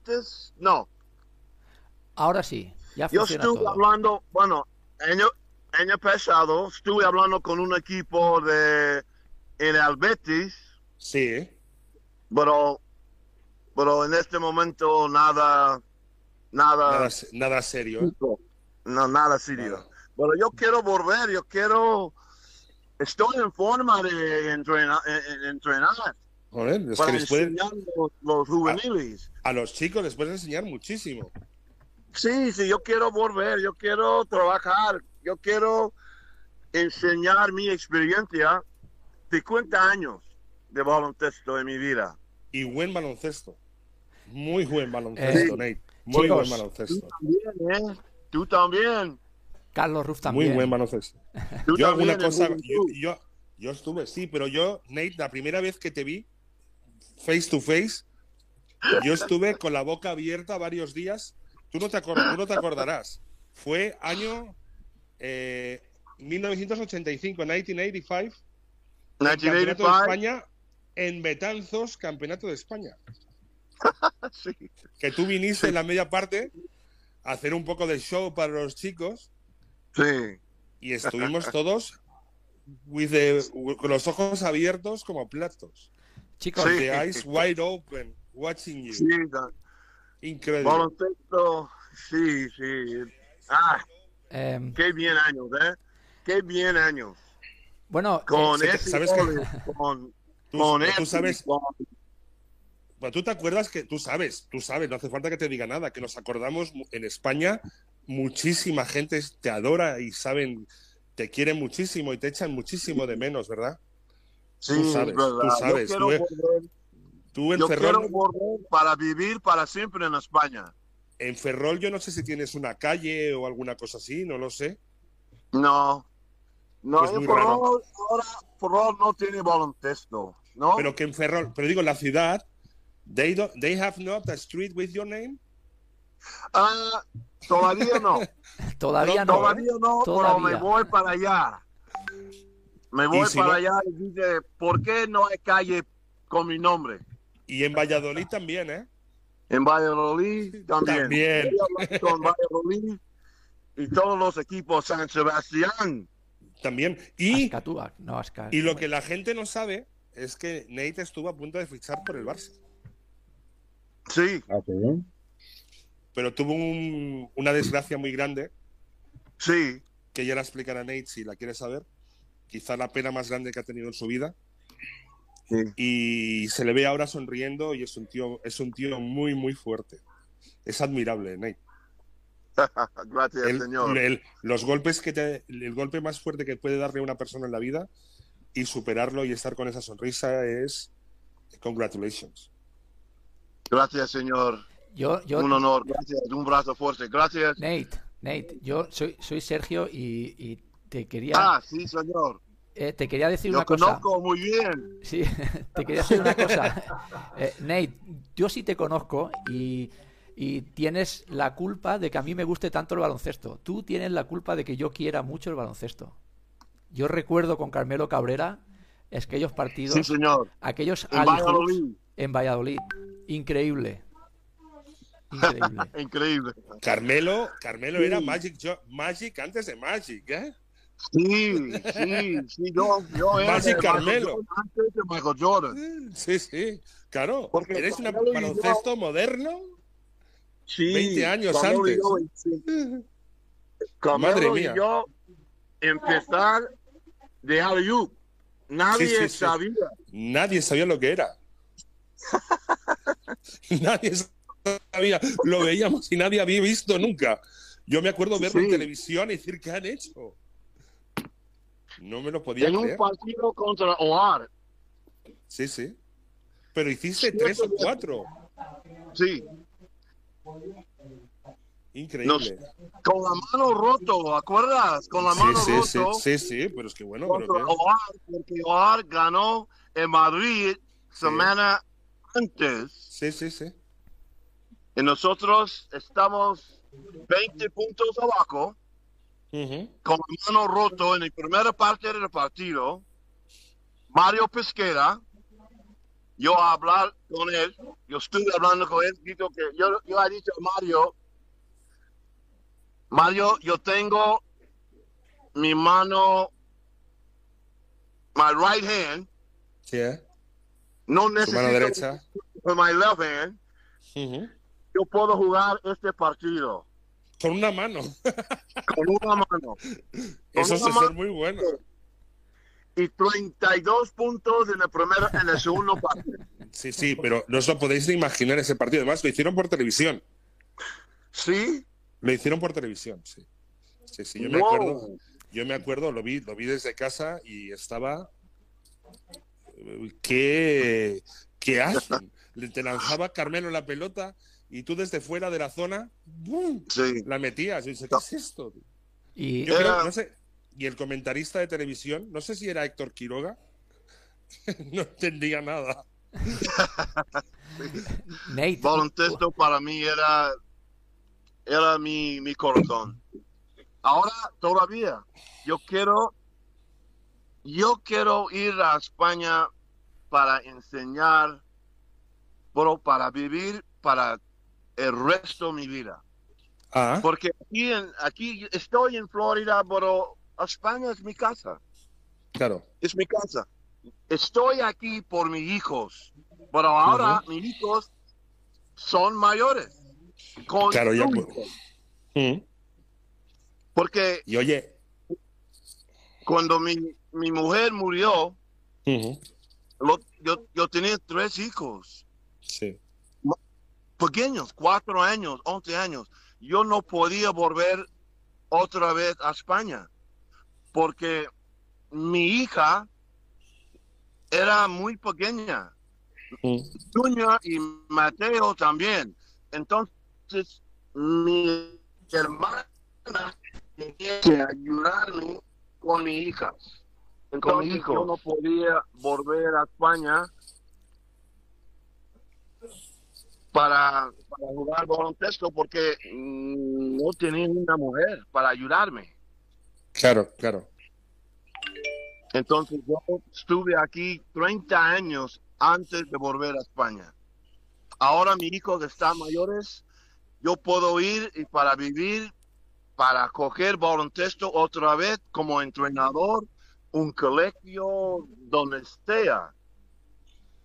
antes, no. Ahora sí, ya Yo funciona estuve todo. hablando, bueno, año, año pasado estuve hablando con un equipo de en el Betis, Sí, ¿eh? pero, pero en este momento nada, nada, Nada, nada serio. ¿eh? no, nada serio. Nada. Pero yo quiero volver, yo quiero, estoy en forma de entrenar, en- en- entrenar Joder, es para que les pueden, enseñar los, los juveniles. a los chicos les puedes enseñar muchísimo. Sí, sí, yo quiero volver, yo quiero trabajar, yo quiero enseñar mi experiencia, 50 años de baloncesto en mi vida. Y buen baloncesto. Muy buen baloncesto, Eh, Nate. Muy chicos, buen Tú baloncesto. también, ¿eh? Tú también. Carlos Ruf Muy también. buen baloncesto. Tú Yo alguna cosa, yo, yo estuve, sí, pero yo, Nate, la primera vez que te vi face to face, yo estuve con la boca abierta varios días. Tú no te, tú no te acordarás. Fue año eh, 1985, 1985, Campeonato de 1985, España en Betanzos, Campeonato de España. sí. Que tú viniste en la media parte a hacer un poco de show para los chicos Sí. y estuvimos todos with the- con los ojos abiertos como platos. Chicos, Sí. The eyes wide open, watching you. Sí, da- Increíble. baloncesto, sí, sí. Ah, em, qué bien años, ¿eh? Qué bien años. bueno, Con sé que- ese ¿sabes qué? goles, con, Tú, con tú ese, sabes, con- bueno, tú te acuerdas que tú sabes, tú sabes, no hace falta que te diga nada, que nos acordamos en España, muchísima gente te adora y saben, te quieren muchísimo y te echan muchísimo de menos, ¿verdad? Sí, tú es sabes, verdad. tú sabes, Yo tú- quiero volver, Tú en yo Ferrol, quiero volver para vivir para siempre en España. en Ferrol yo no sé si tienes una calle o alguna cosa así, no lo sé. No. No, Pues en muy Ferrol, ahora Ferrol no tiene baloncesto, ¿no? Pero que en Ferrol, pero digo, la ciudad, they, don't- they have not a street with your name. Ah, todavía no. todavía no. ¿eh? todavía no, pero Todavía. me voy para allá. Me voy si para no- allá y dice, ¿por qué no hay calle con mi nombre? Y en Valladolid también, ¿eh? En Valladolid también. También. Con Valladolid y todos los equipos San Sebastián. También. Y, Ascatúa, no Asca- y lo que la gente no sabe es que Nate estuvo a punto de fichar por el Barça. Sí, Ah. Pero tuvo un- una desgracia muy grande, sí. que ya la explicará Nate si la quiere saber. Quizá la pena más grande que ha tenido en su vida. Sí. Y se le ve ahora sonriendo y es un tío, es un tío muy, muy fuerte. Es admirable, Nate. Gracias, El- señor. el- los golpes que te, el golpe más fuerte que puede darle a una persona en la vida y superarlo y estar con esa sonrisa es congratulations. Gracias, señor. Yo, yo, Un honor. Gracias. Un brazo fuerte. Gracias. Nate, Nate, yo soy, soy Sergio y, y te quería, Ah, sí, señor. eh, te quería decir Yo una cosa. conozco muy bien. Sí, te quería decir una cosa. Eh, Nate, yo sí te conozco y, y tienes la culpa de que a mí me guste tanto el baloncesto. Tú tienes la culpa de que yo quiera mucho el baloncesto. Yo recuerdo con Carmelo Cabrera aquellos partidos, Sí, señor. aquellos En Valladolid. en Valladolid. Increíble. Increíble. Increíble. Carmelo, Carmelo era. Magic, Magic antes de Magic, ¿eh? Sí, sí, sí. Yo, yo era de Carmelo. Michael Jordan antes de Michael Jordan. Sí, sí, claro. Porque ¿Eres un yo- baloncesto moderno? Sí. 20 años antes. yo, sí. Carmelo Madre y mía. yo empezar de alley Nadie Sí, sí, sí. sabía. Nadie sabía lo que era. nadie sabía. Lo veíamos y nadie había visto nunca. Yo me acuerdo verlo en televisión y decir, ¿qué han hecho? No me lo podía En un creer. partido contra OAR. Sí, sí. Pero hiciste Sí, tres o cuatro. Sí. Increíble. Con la mano roto, ¿acuerdas? Con la Sí, mano sí, sí, roto. sí, sí, pero es que bueno, contra OAR, porque OAR ganó en Madrid semana antes. sí, sí, sí. Y nosotros estamos 20 puntos abajo, Con la mano roto en la primera parte del partido. Mario Pesquera yo a hablar con él, yo estuve hablando con él, dijo que yo, yo he dicho a Mario, Mario, yo tengo mi mano, my right hand, Sí, ¿eh? no Su mano necesito derecha. con my left hand, Ujú. yo puedo jugar este partido Con una mano. con una mano. Eso una es mano. muy bueno. Y 32 puntos en el primero, en el segundo partido. Sí, sí, pero no os lo podéis ni imaginar ese partido. Además, lo hicieron por televisión. ¿Sí? Lo hicieron por televisión, sí. Sí, sí, yo me Wow. acuerdo. Yo me acuerdo, lo vi, lo vi desde casa y estaba. ¿Qué, qué hacen? Le- Te lanzaba Carmelo la pelota y tú desde fuera de la zona ¡bum! Sí. la metías. Y dices, ¿qué es esto? Y Yo creo, Era- no sé. Y el comentarista de televisión, no sé si era Héctor Quiroga, no entendía nada. Nate, baloncesto para mí era era mi, mi corazón. Ahora todavía yo quiero yo quiero ir a España para enseñar, pero para vivir para el resto de mi vida. Ah, Porque aquí, en, aquí estoy en Florida, pero España es mi casa. claro. es mi casa. Estoy aquí por mis hijos, pero ahora mis hijos son mayores. Con Claro, ya. Mm. Porque Y oye, cuando mi, mi mujer murió, lo- yo, yo tenía tres hijos sí. Pequeños, cuatro años, once años. Yo no podía volver otra vez a España porque mi hija era muy pequeña. Y Mateo también. Entonces, mi hermana tenía que ayudarme con mi hija. Entonces, yo no podía volver a España para, para jugar baloncesto porque mm, no tenía una mujer para ayudarme. Claro, claro. Entonces yo estuve aquí 30 años antes de volver a España. Ahora mis hijos están mayores, yo puedo ir y para vivir, para coger baloncesto otra vez como entrenador, un colegio, donde sea.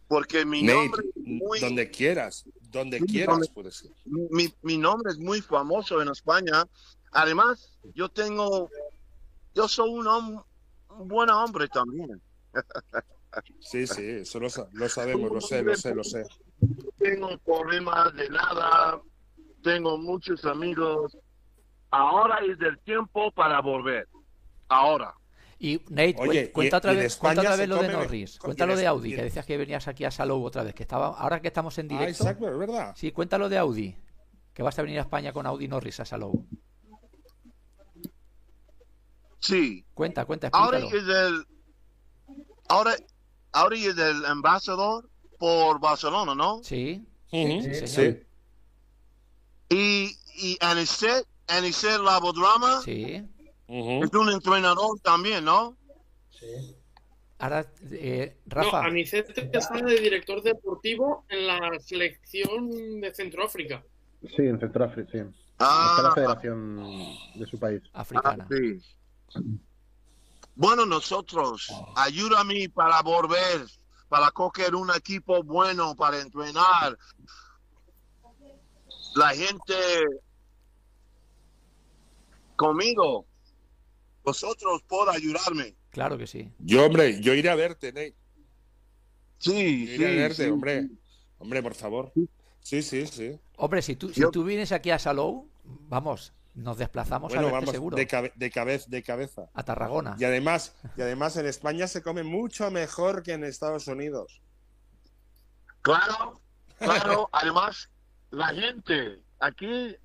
Porque mi Nate, nombre es muy, donde quieras, donde quieras donde- puedes ir. mi, mi nombre es muy famoso en España. Además, yo tengo, yo soy un, hom- un buen hombre también. Sí, sí, eso lo, lo sabemos, lo sé, lo sé, lo sé. tengo problemas de nada, tengo muchos amigos. Ahora es el tiempo para volver. Ahora. Y Nate, Oye, cuenta y- otra vez, cuenta otra vez lo de Norris, con- cuenta lo y en de Audi, que decías que venías aquí a Salou otra vez, que estaba, ahora que estamos en Ah, directo, exacto, es verdad. sí, cuéntalo de Audi, que vas a venir a España con Audi Norris a Salou. Sí. Cuenta, cuenta, Ahora explícalo. es el, ahora, ahora es el embajador por Barcelona, ¿no? Sí, Ujú, sí, Sí, señor. Y, y Anicet, Anicet Labodrama sí. Es un entrenador también, ¿no? Sí. Ahora, eh, No, Rafa, Anicet está de director deportivo en la selección de Centroáfrica. Sí, en Centroáfrica, sí. Está Ah, la federación de su país. africana. Ah, sí. Bueno, nosotros, ayúdame para volver, para coger un equipo bueno, para entrenar. La gente conmigo, vosotros por ayudarme. Claro que sí. Yo, hombre, yo iré a verte, Nate. Sí, Yo iré a verte, sí. hombre. Hombre, por favor. Sí, sí, sí. Hombre, si tú, si tú vienes aquí a Salou, vamos, nos desplazamos a verte vamos, seguro. de, cabe- de, cabez- de cabeza. A Tarragona. Y además, y además en España se come mucho mejor que en Estados Unidos. Claro, claro. Además, la gente aquí,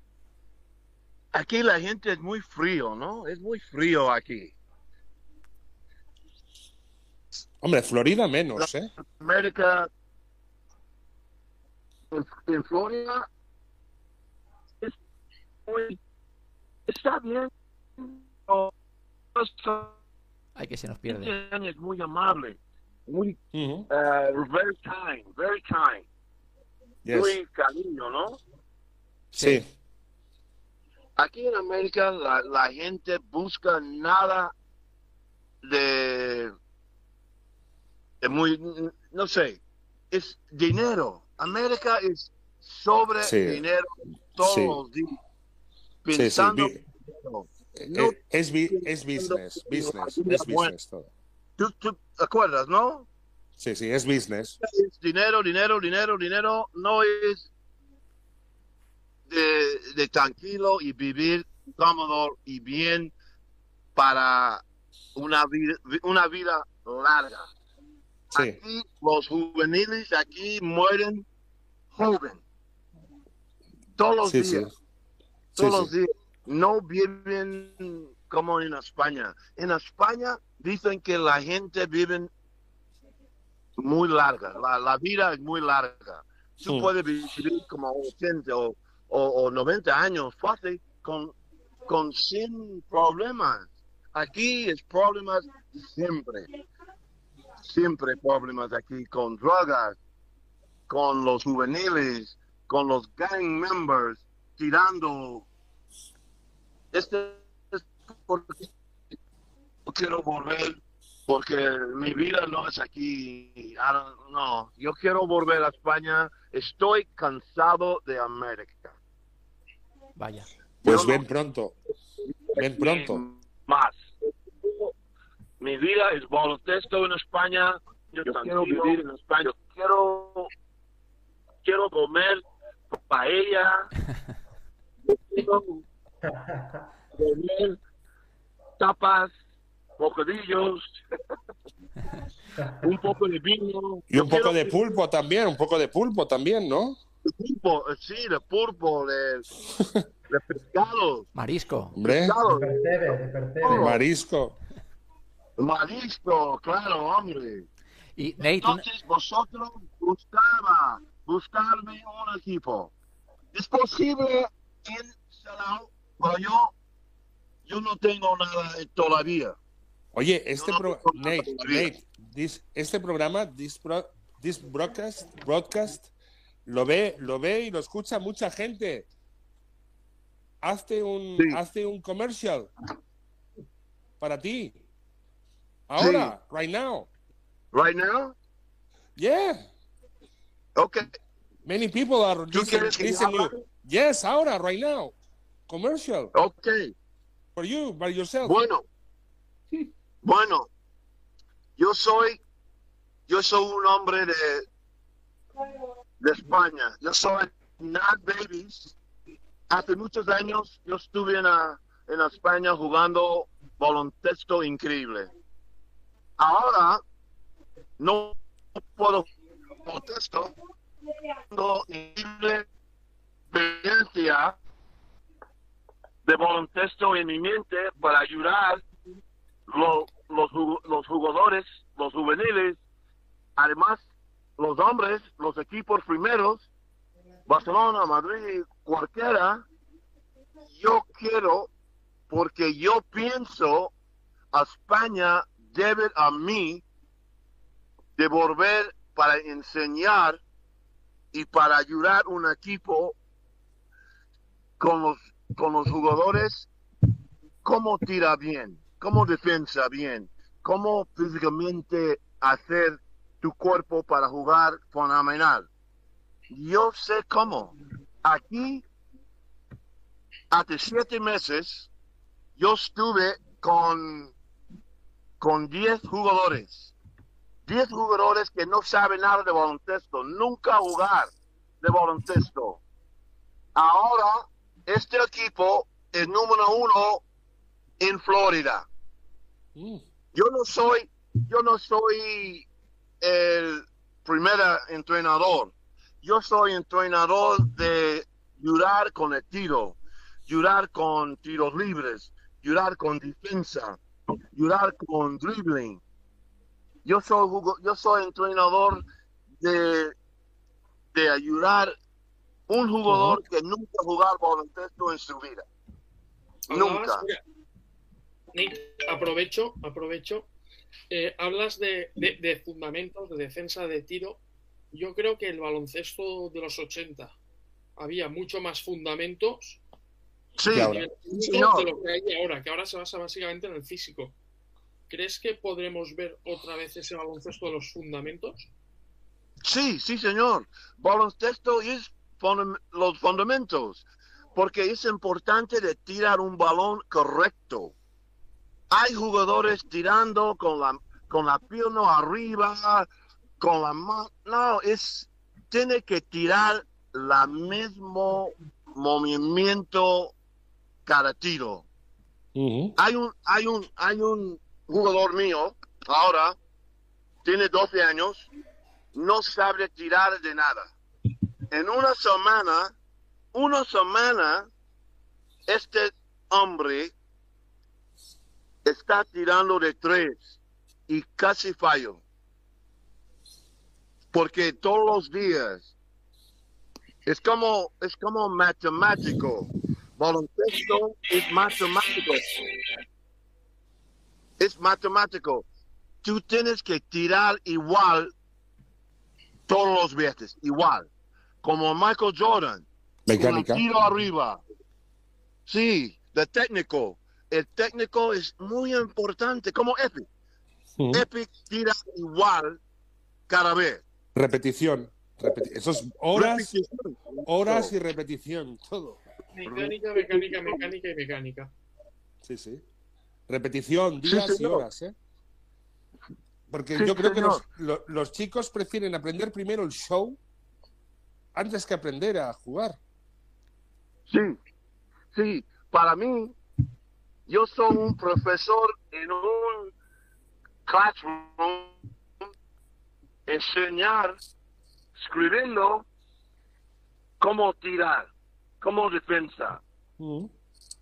aquí la gente es muy frío, ¿no? Es muy frío aquí. Hombre, Florida menos, ¿eh? América, en, en Florida, es muy, está bien. pero Ay, que se nos pierde. es muy amable. muy Ujú. eh, very kind, very kind, Yes. muy cariño, ¿no? Sí. Aquí en América la, la gente busca nada de, de muy, no sé, es dinero. América es sobre Sí. dinero todos Sí. los días. Sí, sí. Pensando vi- no, eh, es, bi- es business, business, es business todo. ¿Tú, tú te acuerdas, no? Sí, sí, es business. Es dinero, dinero, dinero, dinero. No es de, de tranquilo y vivir cómodo y bien para una vida, una vida larga. Sí, Aquí los juveniles aquí mueren joven. Todos los sí, días. Sí, todos los días. No viven como en España. En España dicen que la gente vive muy larga. La, la vida es muy larga. Tú puedes vivir como 80 o, o, o 90 años fácil con, con sin problemas. Aquí es problemas siempre. Siempre problemas aquí con drogas, con los juveniles, con los gang members, tirando. Este es porque no quiero volver, porque mi vida no es aquí. No, yo quiero volver a España. Estoy cansado de América. Vaya. Pues Yo ven no- pronto. Ven pronto. Más. Mi vida es baloncesto en España. Yo quiero vivir en España. Yo quiero, quiero comer paella. Yo quiero comer tapas, bocadillos, un poco de vino. Y un Yo poco de pulpo también, un poco de pulpo también, ¿no? Pulpo, sí, de pulpo, de, de pescado. Marisco. Hombre, pescado, De percebe, de percebe. Marisco. Marisco, claro, hombre. Y Entonces vosotros buscaba, buscarme un equipo. Es posible en Salau, pero yo, yo no tengo nada todavía. Oye, este No, pro- Nate. Nate, this- este programa, this, bro- this broadcast, broadcast, lo ve, lo ve y lo escucha mucha gente. Hazte un, Sí. hazte un comercial para ti. Ahora, right now. Right now? Yeah. Okay. Many people are ¿Tú listen, quieres que listen yo you. hable? Yes, ahora, right now. Commercial Okay. for you, by yourself. Bueno. Bueno. Yo soy, yo soy un hombre de, de España. Yo soy Not Babies. Hace muchos años yo estuve en, la- en España jugando baloncesto increíble. Ahora no puedo baloncesto. Increíble experiencia de baloncesto en mi mente para ayudar lo- los, los jugadores, los juveniles, además los hombres, los equipos primeros, Barcelona, Madrid, cualquiera, yo quiero, porque yo pienso, a España debe a mí devolver para enseñar y para ayudar un equipo con los, con los jugadores cómo tira bien, cómo defensa bien, cómo físicamente hacer tu cuerpo para jugar fenomenal. Yo sé cómo. Aquí, hace siete meses, yo estuve con, con 10 jugadores. 10 jugadores que no saben nada de baloncesto, nunca jugar de baloncesto. Ahora, este equipo es número uno en Florida. Mm. Yo no soy, yo no soy el primer entrenador. Yo soy entrenador de ayudar con el tiro, ayudar con tiros libres, ayudar con defensa, ayudar con dribbling. Yo soy, yo soy entrenador de, de ayudar un jugador que nunca ha jugado baloncesto en su vida. Nunca. Hablabas- mira, Nick, aprovecho, aprovecho. Eh, hablas de, de- de fundamentos, de defensa de tiro. Yo creo que el baloncesto de los 80 había mucho más fundamentos Sí, Que ahora. de lo que hay ahora, que ahora se basa básicamente en el físico. ¿Crees que podremos ver otra vez ese baloncesto de los fundamentos? Sí, sí, señor. Baloncesto es los fundamentos, porque es importante de tirar un balón correcto. Hay jugadores tirando con la con la pierna arriba, con la mano. No, es tiene que tirar la mismo movimiento cada tiro. Hay un, hay un, hay un jugador mío, ahora, tiene 12 años, no sabe tirar de nada. En una semana, una semana, este hombre está tirando de tres y casi fallo. Porque todos los días es como, es como matemático. Baloncesto es matemático. Es matemático. Tú tienes que tirar igual todos los veces, igual. Como Michael Jordan. Mecánica. Un tiro arriba. Sí, de técnico. El técnico es muy importante, como Epic. Epic tira igual cada vez. Repetición. Repeti- Eso es horas, Repetición. horas y repetición, todo. Mecánica, mecánica, mecánica y mecánica. Sí, sí. Repetición, Sí, días y horas, ¿eh? Porque Sí, yo creo que los, los chicos prefieren aprender primero el show antes que aprender a jugar. Sí, sí. Para mí, yo soy un profesor en un classroom, enseñar, escribiendo cómo tirar, cómo defensa. Ujú.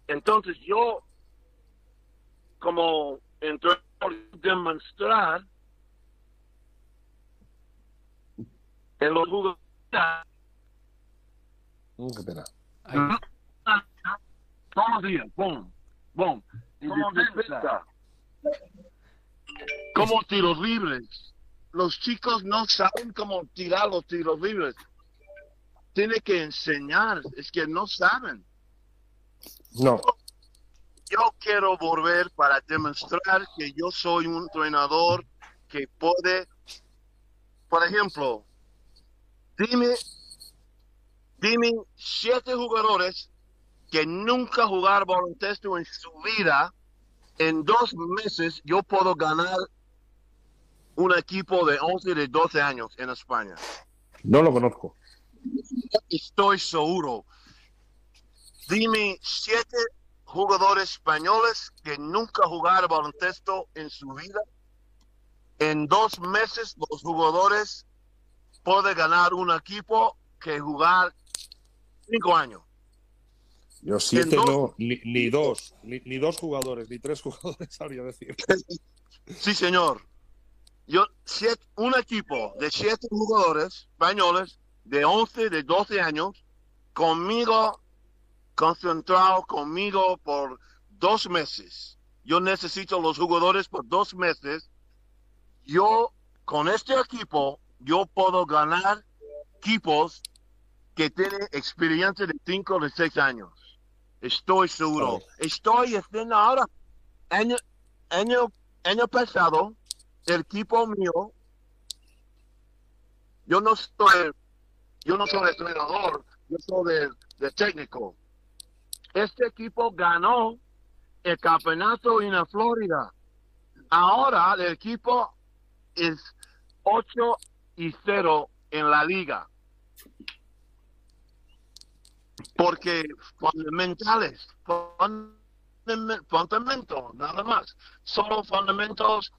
Entonces yo, como entrenador, demostrar en los jugadores Mm, qué pena. Ahí. todos los días, boom, boom, como defensa, como tiros libres. Los chicos no saben cómo tirar los tiros libres. Tiene que enseñar, es que no saben. No. yo quiero volver para demostrar que yo soy un entrenador que puede, por ejemplo, dime, dime siete jugadores que nunca jugaron baloncesto en su vida, en dos meses yo puedo ganar un equipo de 11, de 12 años en España. No lo conozco. Estoy seguro. Dime siete jugadores españoles que nunca jugaron baloncesto en su vida. En dos meses los jugadores pueden ganar un equipo que jugar cinco años. Yo siete no, ni, ni dos, ni, ni dos jugadores, ni tres jugadores, sabría decir. Sí, señor. Yo, siete- un equipo de siete jugadores españoles de 11, de 12 años, conmigo, concentrado conmigo por dos meses. Yo necesito los jugadores por dos meses. Yo, con este equipo, yo puedo ganar equipos que tienen experiencia de 5 de 6 años. Estoy seguro. Estoy haciendo ahora. Año, año, año pasado, el equipo mío, yo no soy, yo no soy entrenador, yo soy de, de técnico. Este equipo ganó el campeonato en la Florida. Ahora el equipo es 8 y 0 en la liga. Porque fundamentales, fundam- fundamentos, nada más. Solo fundamentos,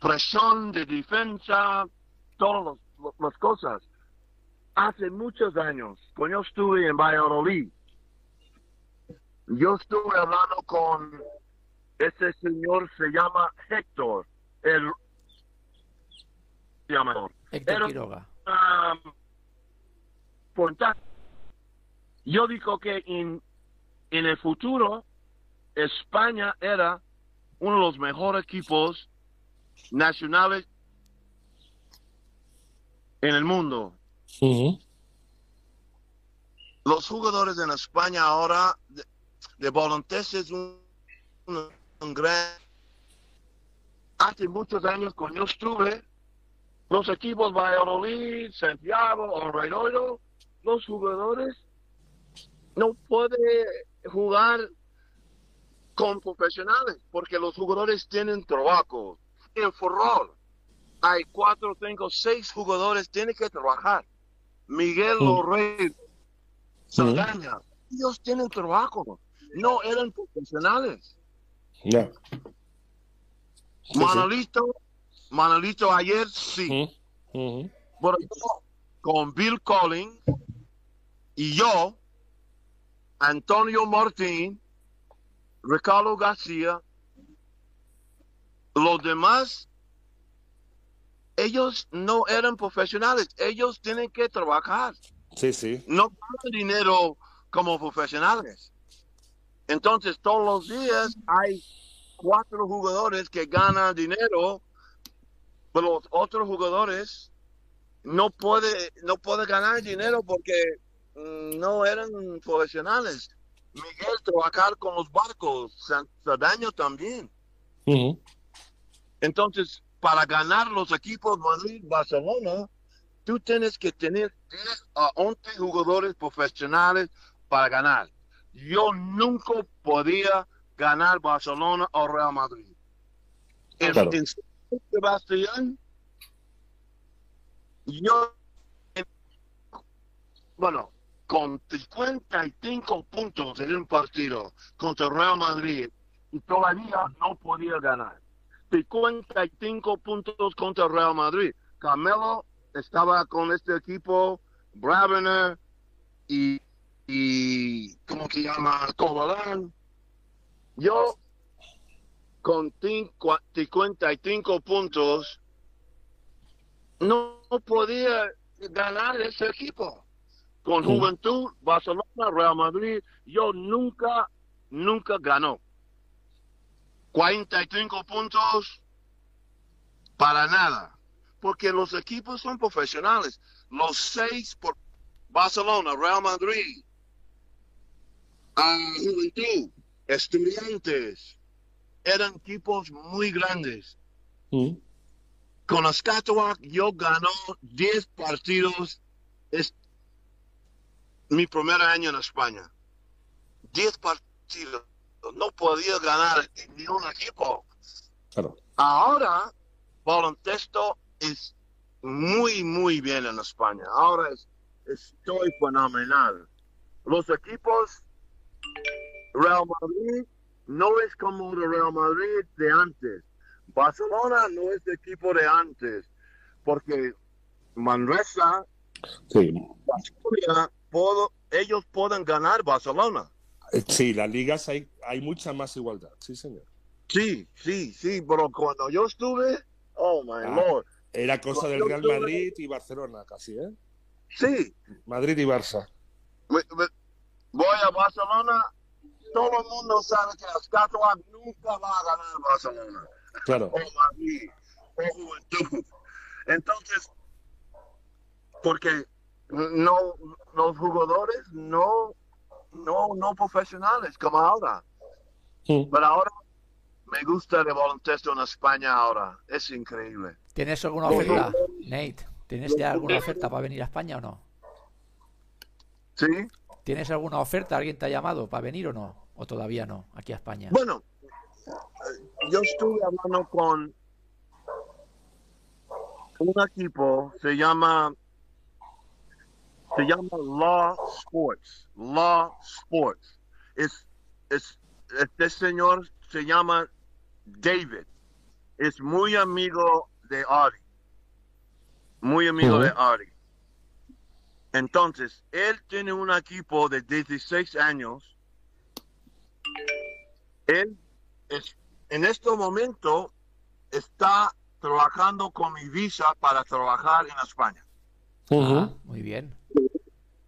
presión de defensa, todas las cosas. Hace muchos años, cuando yo estuve en Valladolid, yo estuve hablando con ese señor, se llama Héctor, el llamador. Héctor Pero- Quiroga. um. Yo digo que en, en el futuro España era uno de los mejores equipos nacionales en el mundo. Los jugadores en España ahora de, de baloncesto es un, un- un gran... Hace muchos años cuando yo estuve, los equipos Valladolid, Santiago, Obradoiro, los jugadores no pueden jugar con profesionales porque los jugadores tienen trabajo. En fútbol hay cuatro, cinco, seis jugadores tienen que trabajar. Miguel Mm. Lorrey, Saldaña, ellos tienen trabajo. No eran profesionales. Sí, sí. Manolito, Manolito ayer sí. Pero yo, con Bill Collins y yo, Antonio Martín, Ricardo García, los demás, ellos no eran profesionales, ellos tienen que trabajar, Sí, sí. no ganan dinero como profesionales. Entonces, todos los días hay cuatro jugadores que ganan dinero, pero los otros jugadores no puede no puede ganar dinero porque no eran profesionales. Miguel trabajar con los barcos, Saldaña también. Entonces, para ganar los equipos Madrid, Barcelona, tú tienes que tener 10 a 11 jugadores profesionales para ganar. Yo nunca podía ganar Barcelona o Real Madrid. En, Claro. en San Sebastián, yo, en- bueno, con 55 puntos en un partido contra Real Madrid y todavía no podía ganar. 55 puntos contra Real Madrid. Carmelo estaba con este equipo, Bravener y, y ¿cómo que llama? Cobalán. Yo con cinco- 55 puntos no podía ganar ese equipo. Con. Juventud, Barcelona, Real Madrid, yo nunca, nunca ganó. 45 puntos para nada. Porque los equipos son profesionales. Los seis por Barcelona, Real Madrid, Juventud, Estudiantes, eran equipos muy grandes. Ujú. Con Ascatoa yo ganó 10 partidos. Es mi primer año en España. 10 partidos. No podía ganar en ni un equipo. Claro. Ahora, baloncesto es muy, muy bien en España. Ahora es, estoy fenomenal. Los equipos Real Madrid no es como el Real Madrid de antes. Barcelona no es el equipo de antes. Porque Manresa, Sí. Puedo- ellos pueden ganar Barcelona. Sí, las ligas hay, hay mucha más igualdad. Sí, señor. Sí, sí, sí, pero cuando yo estuve, oh my Ah. lord, Era cosa del Real Madrid y Barcelona casi, ¿eh? sí, Madrid y Barça. me- me- voy a Barcelona, todo el mundo sabe que Ascatoa nunca va a ganar Barcelona, Claro. o Madrid, o Juventud. Entonces, porque no, los jugadores no, no, no profesionales como ahora, pero ahora me gusta el baloncesto en España ahora, es increíble. ¿Tienes alguna oferta, Nate? ¿Tienes ya alguna oferta para venir a España o no? ¿Sí? ¿Tienes alguna oferta? ¿Alguien te ha llamado para venir o no? ¿O todavía no? Aquí a España. Bueno, yo estuve hablando con un equipo, se llama se llama Law Sports, Law Sports. Es, es, este señor se llama David. Es muy amigo de Ari. Muy amigo de Ari. Entonces, él tiene un equipo de 16 años. Él es, en este momento está trabajando con mi visa para trabajar en España. Ah, muy bien.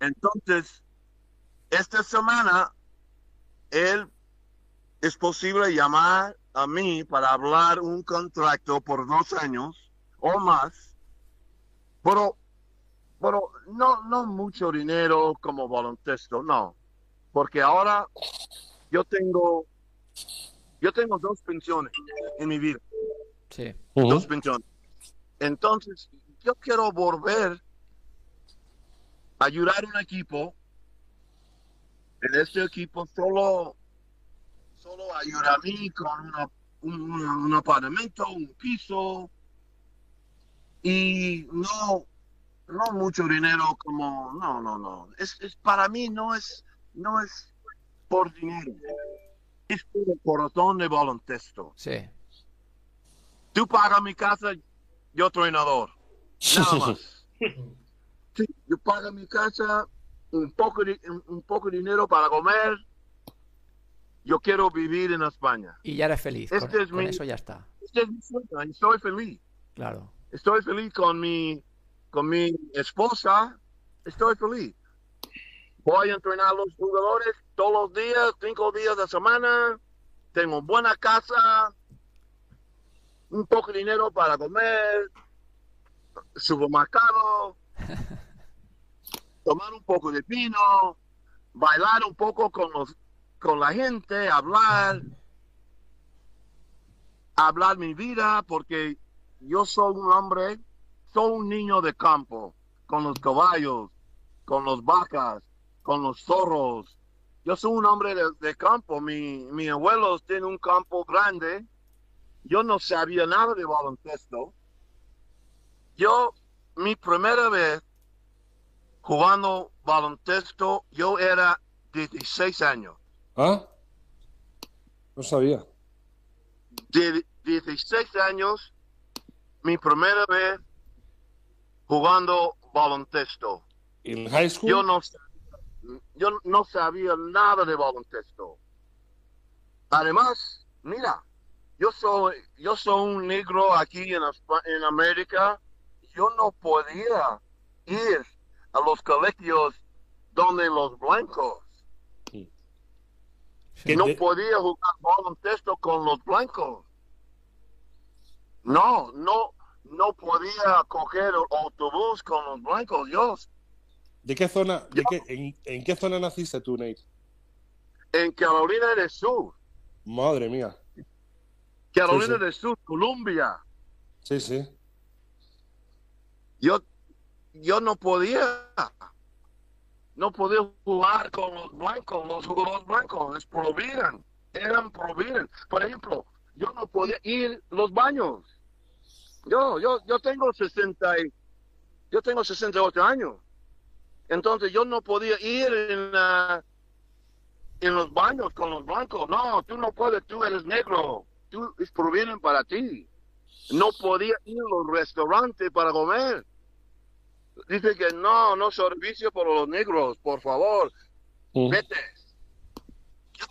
Entonces, esta semana, él es posible llamar a mí para hablar un contrato por dos años o más, pero, pero no, no mucho dinero como baloncesto, no, porque ahora yo tengo, yo tengo dos pensiones en mi vida, Sí. dos pensiones. Entonces, yo quiero volver a ayudar a un equipo. En este equipo solo, solo ayuda a mí con una- un, un- un apartamento, un piso y no, no mucho dinero como, no, no, no. Es, es para mí no es, no es por dinero. Es por el corazón de baloncesto. Sí. Tú pagas mi casa, yo entrenador. Nada más. Sí, yo pago mi casa, un poco, de, un, poco de dinero para comer. Yo quiero vivir en España. Y ya eres feliz. Este con, es con mi- eso ya está. Este es mi sueño, Estoy feliz. Claro. Estoy feliz con mi, con mi esposa. Estoy feliz. Voy a entrenar a los jugadores todos los días, cinco días la semana. Tengo buena casa, un poco de dinero para comer, supermercado, tomar un poco de vino, bailar un poco con los, con la gente, hablar, hablar mi vida, porque yo soy un hombre, soy un niño de campo, con los caballos, con los vacas, con los zorros. Yo soy un hombre de, de campo. Mi, mi abuelo tiene un campo grande. Yo no sabía nada de baloncesto. Yo, mi primera vez jugando baloncesto, yo era 16 años. ¿Ah? No sabía. de 16 años, mi primera vez jugando baloncesto. ¿En high school? Yo no, yo no sabía nada de baloncesto. Además, mira, yo soy, yo soy un negro aquí en, en América. Yo no podía ir a los colegios donde los blancos. que no podía jugar baloncesto con los blancos. No, no, no podía coger el autobús con los blancos. Yo ¿De qué zona? de qué- en, en qué zona naciste tú, Nate? en Carolina del Sur, Madre mía. Carolina Sí, sí. del Sur, Colombia. Sí, sí. Yo, yo no podía, no podía jugar con los blancos, los jugadores blancos, les prohibían, eran prohibían. Por ejemplo, yo no podía ir los baños. Yo, yo, yo tengo 60, y- yo tengo 68 años. Entonces yo no podía ir en, en los baños con los blancos. No, tú no puedes, tú eres negro. Tú es prohíben para ti. No podía ir a los restaurantes para comer. Dice que no, no servicio para los negros, por favor, Mm. vete. Yo,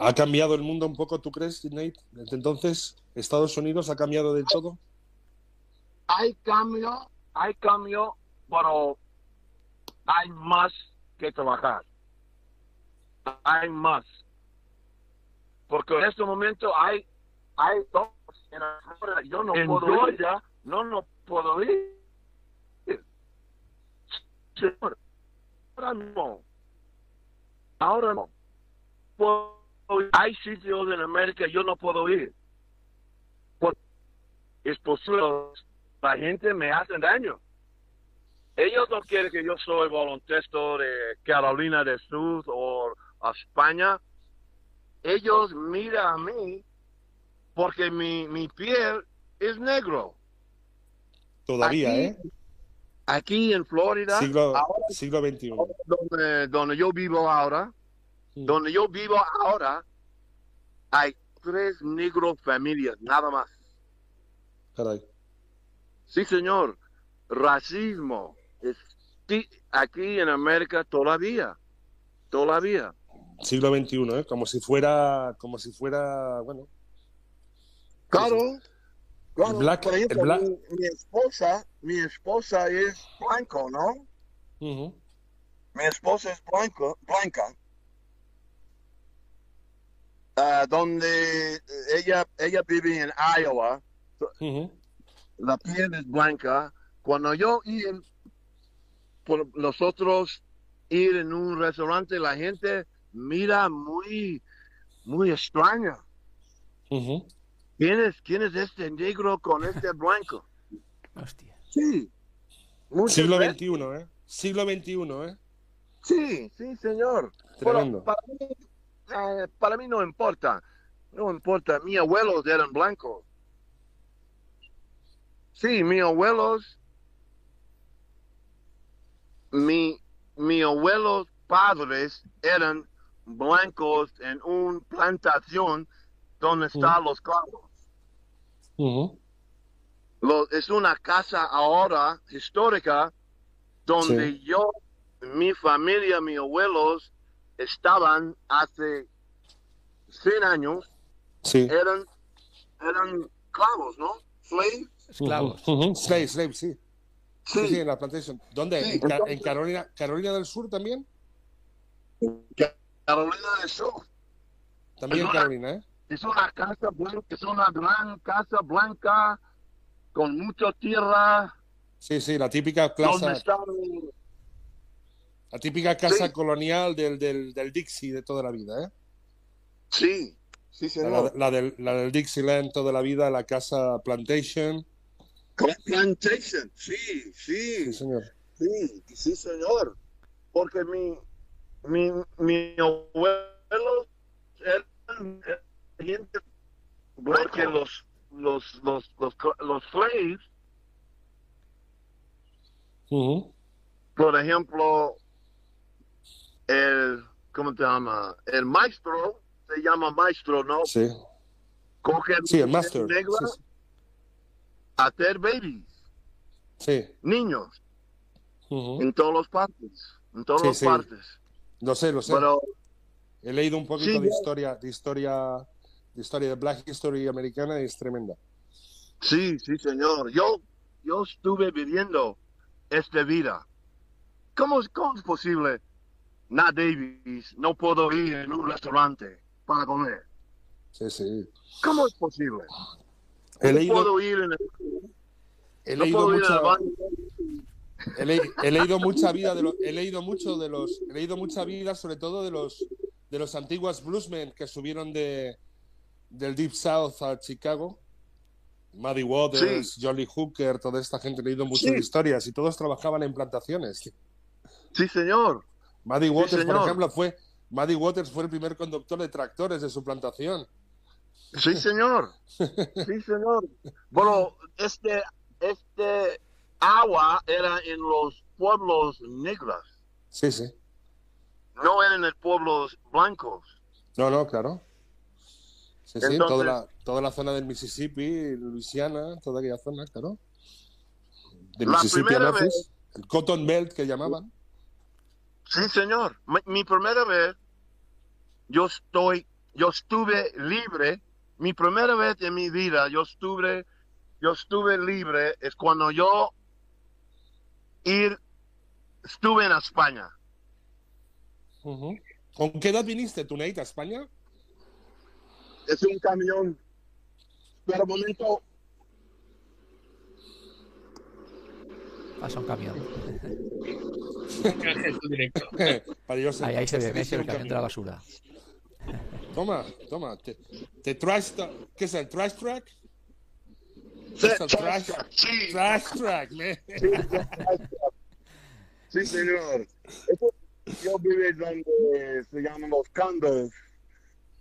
¿Ha cambiado el mundo un poco, tú crees, Nate? Desde entonces, ¿Estados Unidos ha cambiado del todo? hay cambio, hay cambio, pero hay más que trabajar. Hay más. Porque en este momento hay, hay dos en la Florida. Yo no puedo ir. No, no puedo ir. Señor, ahora no. Ahora no. Puedo. Hay sitios en América yo no puedo ir. Porque es posible la gente me hace daño. Ellos no quieren que yo soy baloncesto de Carolina del Sur o a España. Ellos miran a mí porque mi, mi piel es negro. Todavía, Aquí, ¿eh? Aquí en Florida, Siglo, ahora siglo XXI. donde, donde yo vivo ahora, donde yo vivo ahora, hay tres negros familias, nada más. Caray. Sí, señor. Racismo. Es, aquí en América todavía. Todavía. Siglo XXI, ¿eh? Como si fuera, como si fuera, bueno, Claro. Claro. El black- Por ejemplo, el black- Mi, mi esposa, mi esposa es blanco, ¿no? ujú. Mi esposa es blanco, blanca. ah, donde ella, ella vive en Iowa, Ujú. la piel es blanca. Cuando yo ir por nosotros ir en un restaurante, la gente mira muy, muy extraña. Ujú. ¿Quién es, quién es este negro con este blanco? Hostia. Sí. Muchas Siglo veces- XXI, ¿eh? Siglo XXI, ¿eh? Sí, sí, señor. Pero Tremendo. para, mí, eh, para mí no importa. No importa. Mis abuelos eran blancos. Sí, mis abuelos. Mi, mis abuelos padres eran blancos en una plantación donde están los Ujú. Lo- es una casa ahora histórica donde Sí. yo, mi familia, mis abuelos estaban hace 100 años, Sí. eran, eran clavos, ¿no? Slaves. Esclavos. Ujú, ujú. Slave, slave, sí. Sí, sí, Sí, en la plantation. ¿Dónde? Sí, ¿En, Ca- entonces- en Carolina, Carolina del Sur también? Carolina del Sur. También en. Carolina, ¿eh? Es una casa blanca, es una gran casa blanca con mucha tierra, Sí, sí, la típica casa, la típica casa Sí. colonial del, del, del Dixie de toda la vida, ¿eh? Sí, sí, señor. la del, la del Dixieland toda la vida, la casa Plantation. Con Plantation, sí, Sí, sí, señor. sí, sí, señor. Porque mi, mi, mi abuelo eran gente porque los, los, los, los, los slaves, Ujú. por ejemplo, el, ¿cómo te llama? El maestro, se llama maestro, ¿no? Sí, Coge sí, el master. negra Sí, a hacer babies, sí. niños, Ujú. en todas las partes, en todas Sí, las sí. partes. Lo sé, lo sé. Pero He leído un poquito Sí, de historia, de historia, de historia de Black History americana es tremenda. sí, sí, señor. Yo, yo estuve viviendo esta vida. ¿Cómo, cómo es posible? Nat Davis, no puedo ir en un restaurante para comer. Sí, sí. ¿Cómo es posible? He no leído, puedo ir en el, he no leído puedo ir mucha, al baño. he, le- he leído mucha vida de lo- he leído mucho de los, he leído mucha vida sobre todo de los, de los antiguos bluesmen que subieron de, del Deep South a Chicago. Muddy Waters, Jolly Hooker, toda esta gente, he leído muchas Sí. historias y todos trabajaban en plantaciones. Sí, señor. Muddy Waters, por señor. ejemplo, fue Muddy Waters fue el primer conductor de tractores de su plantación. Sí, señor. Sí, señor. Bueno, este, este agua era en los pueblos negros, Sí, sí. no eran en pueblos blancos. No, no, claro. Sí, sí, Entonces- toda, la, toda la zona del Mississippi, Luisiana, toda aquella zona, claro. De La Mississippi a primera Memphis, el Cotton Belt que llamaban. Sí, señor. Mi, mi primera vez, yo estoy, yo estuve libre. Mi primera vez en mi vida, yo estuve, yo estuve libre es cuando yo ir, estuve en España. ¿Con qué edad viniste tú, Nate, a España? Es un camión. Pero momento, Pasa un camión. Para yo Ahí, ahí se ve, ves el un camión de la basura. Toma, toma. Te, te trash, tra- ¿Qué es el trash track? Sí, Es el trash, sí, trash track, man. sí, señor. Eso- yo vivo donde se llaman los condos,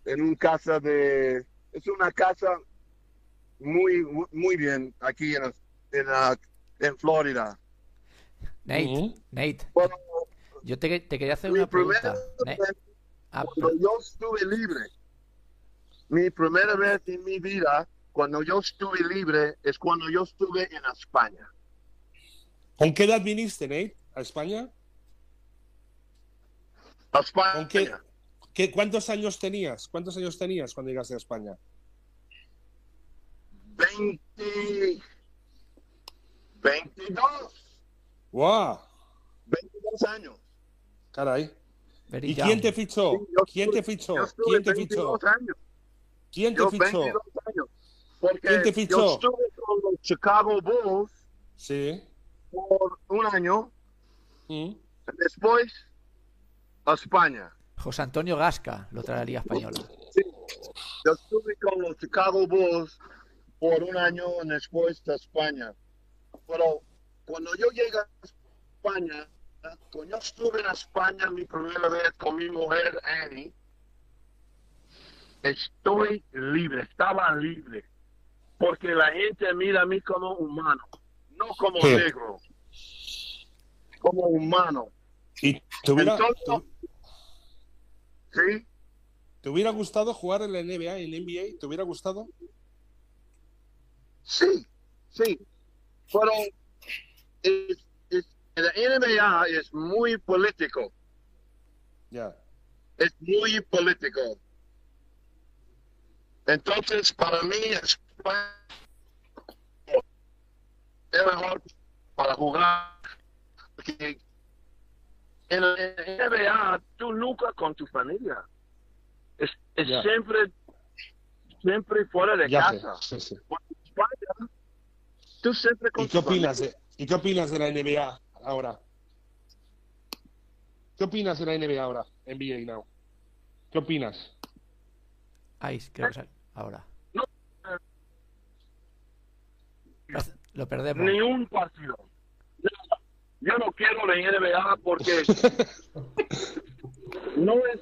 en una casa de, es una casa muy, muy bien aquí en, en, la- en Florida. Nate. Nate, Bueno, yo te, te quería hacer una pregunta. vez, Ah, cuando yo estuve libre, mi primera vez en mi vida, cuando yo estuve libre, es cuando yo estuve en España. ¿Con qué edad viniste, Nate, a España? España. ¿Con qué, qué- ¿Cuántos años tenías? ¿Cuántos años tenías cuando llegaste a España? 20, 22, ¡Wow! 22 años. Caray. very ¿Y young. quién te fichó? Sí, yo ¿Quién te fichó? Yo estuve ¿Quién te fichó? 22 años. ¿Quién te Yo fichó? 22 años. Porque ¿Quién te fichó? yo estuve con los Chicago Bulls Sí. por un año, Mm. después a España. José Antonio Gasca lo trae a la Liga Española. Yo estuve con los Chicago Bulls por un año y después a España. Pero cuando yo llegué a España, cuando yo estuve en España mi primera vez con mi mujer Annie, estoy libre, estaba libre. Porque la gente mira a mí como humano, no como Sí. negro, como humano. ¿Y hubiera, Entonces- te- ¿Sí? te hubiera gustado jugar en la NBA, en la NBA? ¿Te hubiera gustado? Sí, sí. Pero es, es- la NBA es muy político. Ya. Es muy político. Entonces, para mí, es mejor para jugar. Porque en la NBA, tú nunca con tu familia. Es, es Ya. siempre, siempre fuera de Ya sé, casa. sí, sí. España, tú siempre con ¿Y qué tu opinas familia. de, ¿Y qué opinas de la NBA ahora? ¿Qué opinas de la NBA ahora? NBA now. ¿Qué opinas? Ahí, creo que. Ahora. No. Lo perdemos. Ni un partido. Yo no quiero la NBA porque no es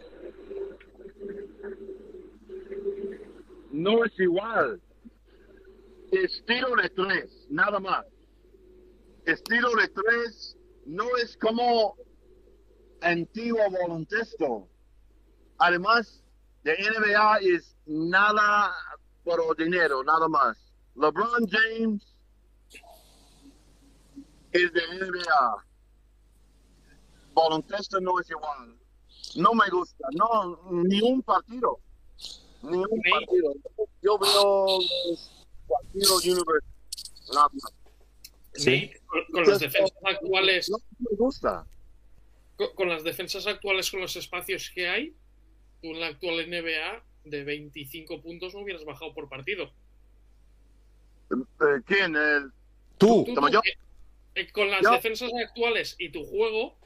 no es igual. Estilo de tres, nada más. Estilo de tres no es como antiguo baloncesto. Además, de NBA es nada por dinero, nada más. LeBron James es de NBA. Baloncesto no es igual. No me gusta, no, ni un partido. Ni un Sí. partido. Yo veo los partidos Universe. Nada más. Sí. Con, con las defensas actuales, No me gusta. con, con las defensas actuales, con los espacios que hay, tú en la actual NBA de 25 puntos no hubieras bajado por partido. Eh, ¿Quién? El, Tú. Tú, con las Yo. defensas actuales y tu juego,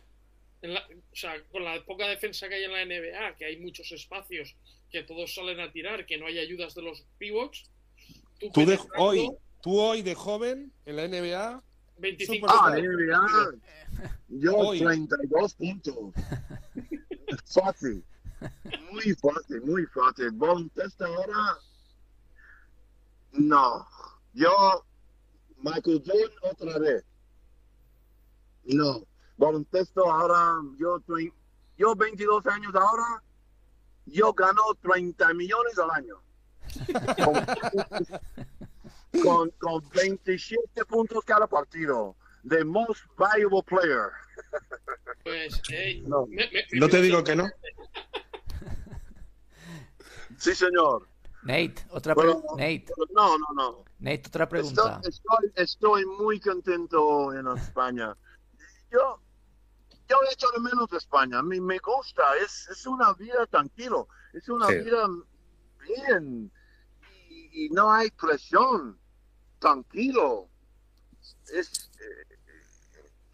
en la- o sea, con la poca defensa que hay en la NBA, que hay muchos espacios, que todos salen a tirar, que no hay ayudas de los pivots, tú, Tú de, hoy, tú hoy de joven en la NBA. 25 Súper ah, puntos. NBA. Yo Hoy. 32 puntos. fácil. Muy fácil, muy fácil. Baloncesto ahora. No. Yo, Michael Jordan otra vez. No. Baloncesto ahora, yo, yo 22 años ahora, yo gano 30 millones al año. Con, con, con 27 puntos cada partido. The most valuable player. Pues, No. me- me- me No te digo que no. Sí, señor. Nate, otra pregunta. No, no, no. Nate, otra Estoy, pregunta. estoy, estoy muy contento en España. Yo, yo echo de menos España. A mí me gusta. Es, es una vida tranquilo. Es una Sí. vida bien. Y, y no hay presión. Tranquilo. Es, eh,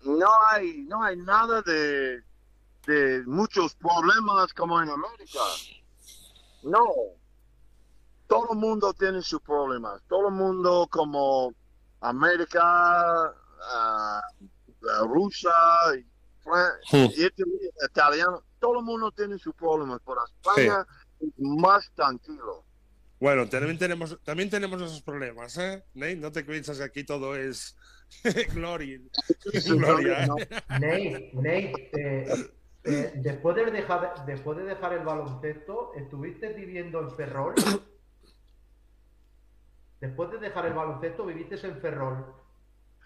no hay, no hay nada de, de muchos problemas como en América. No. Todo el mundo tiene sus problemas. Todo el mundo como América, ah, ah, Rusia, y Fran- Hmm. y Italia, italiano, todo el mundo tiene sus problemas. Pero España es más tranquilo. Bueno, también tenemos, también tenemos esos problemas, ¿eh? Nate, no te piensas que aquí todo es gloria. Gloria, ¿eh? No, eh, eh, después, de dejar, después de dejar el baloncesto, ¿estuviste viviendo en Ferrol? Después de dejar el baloncesto, viviste en Ferrol.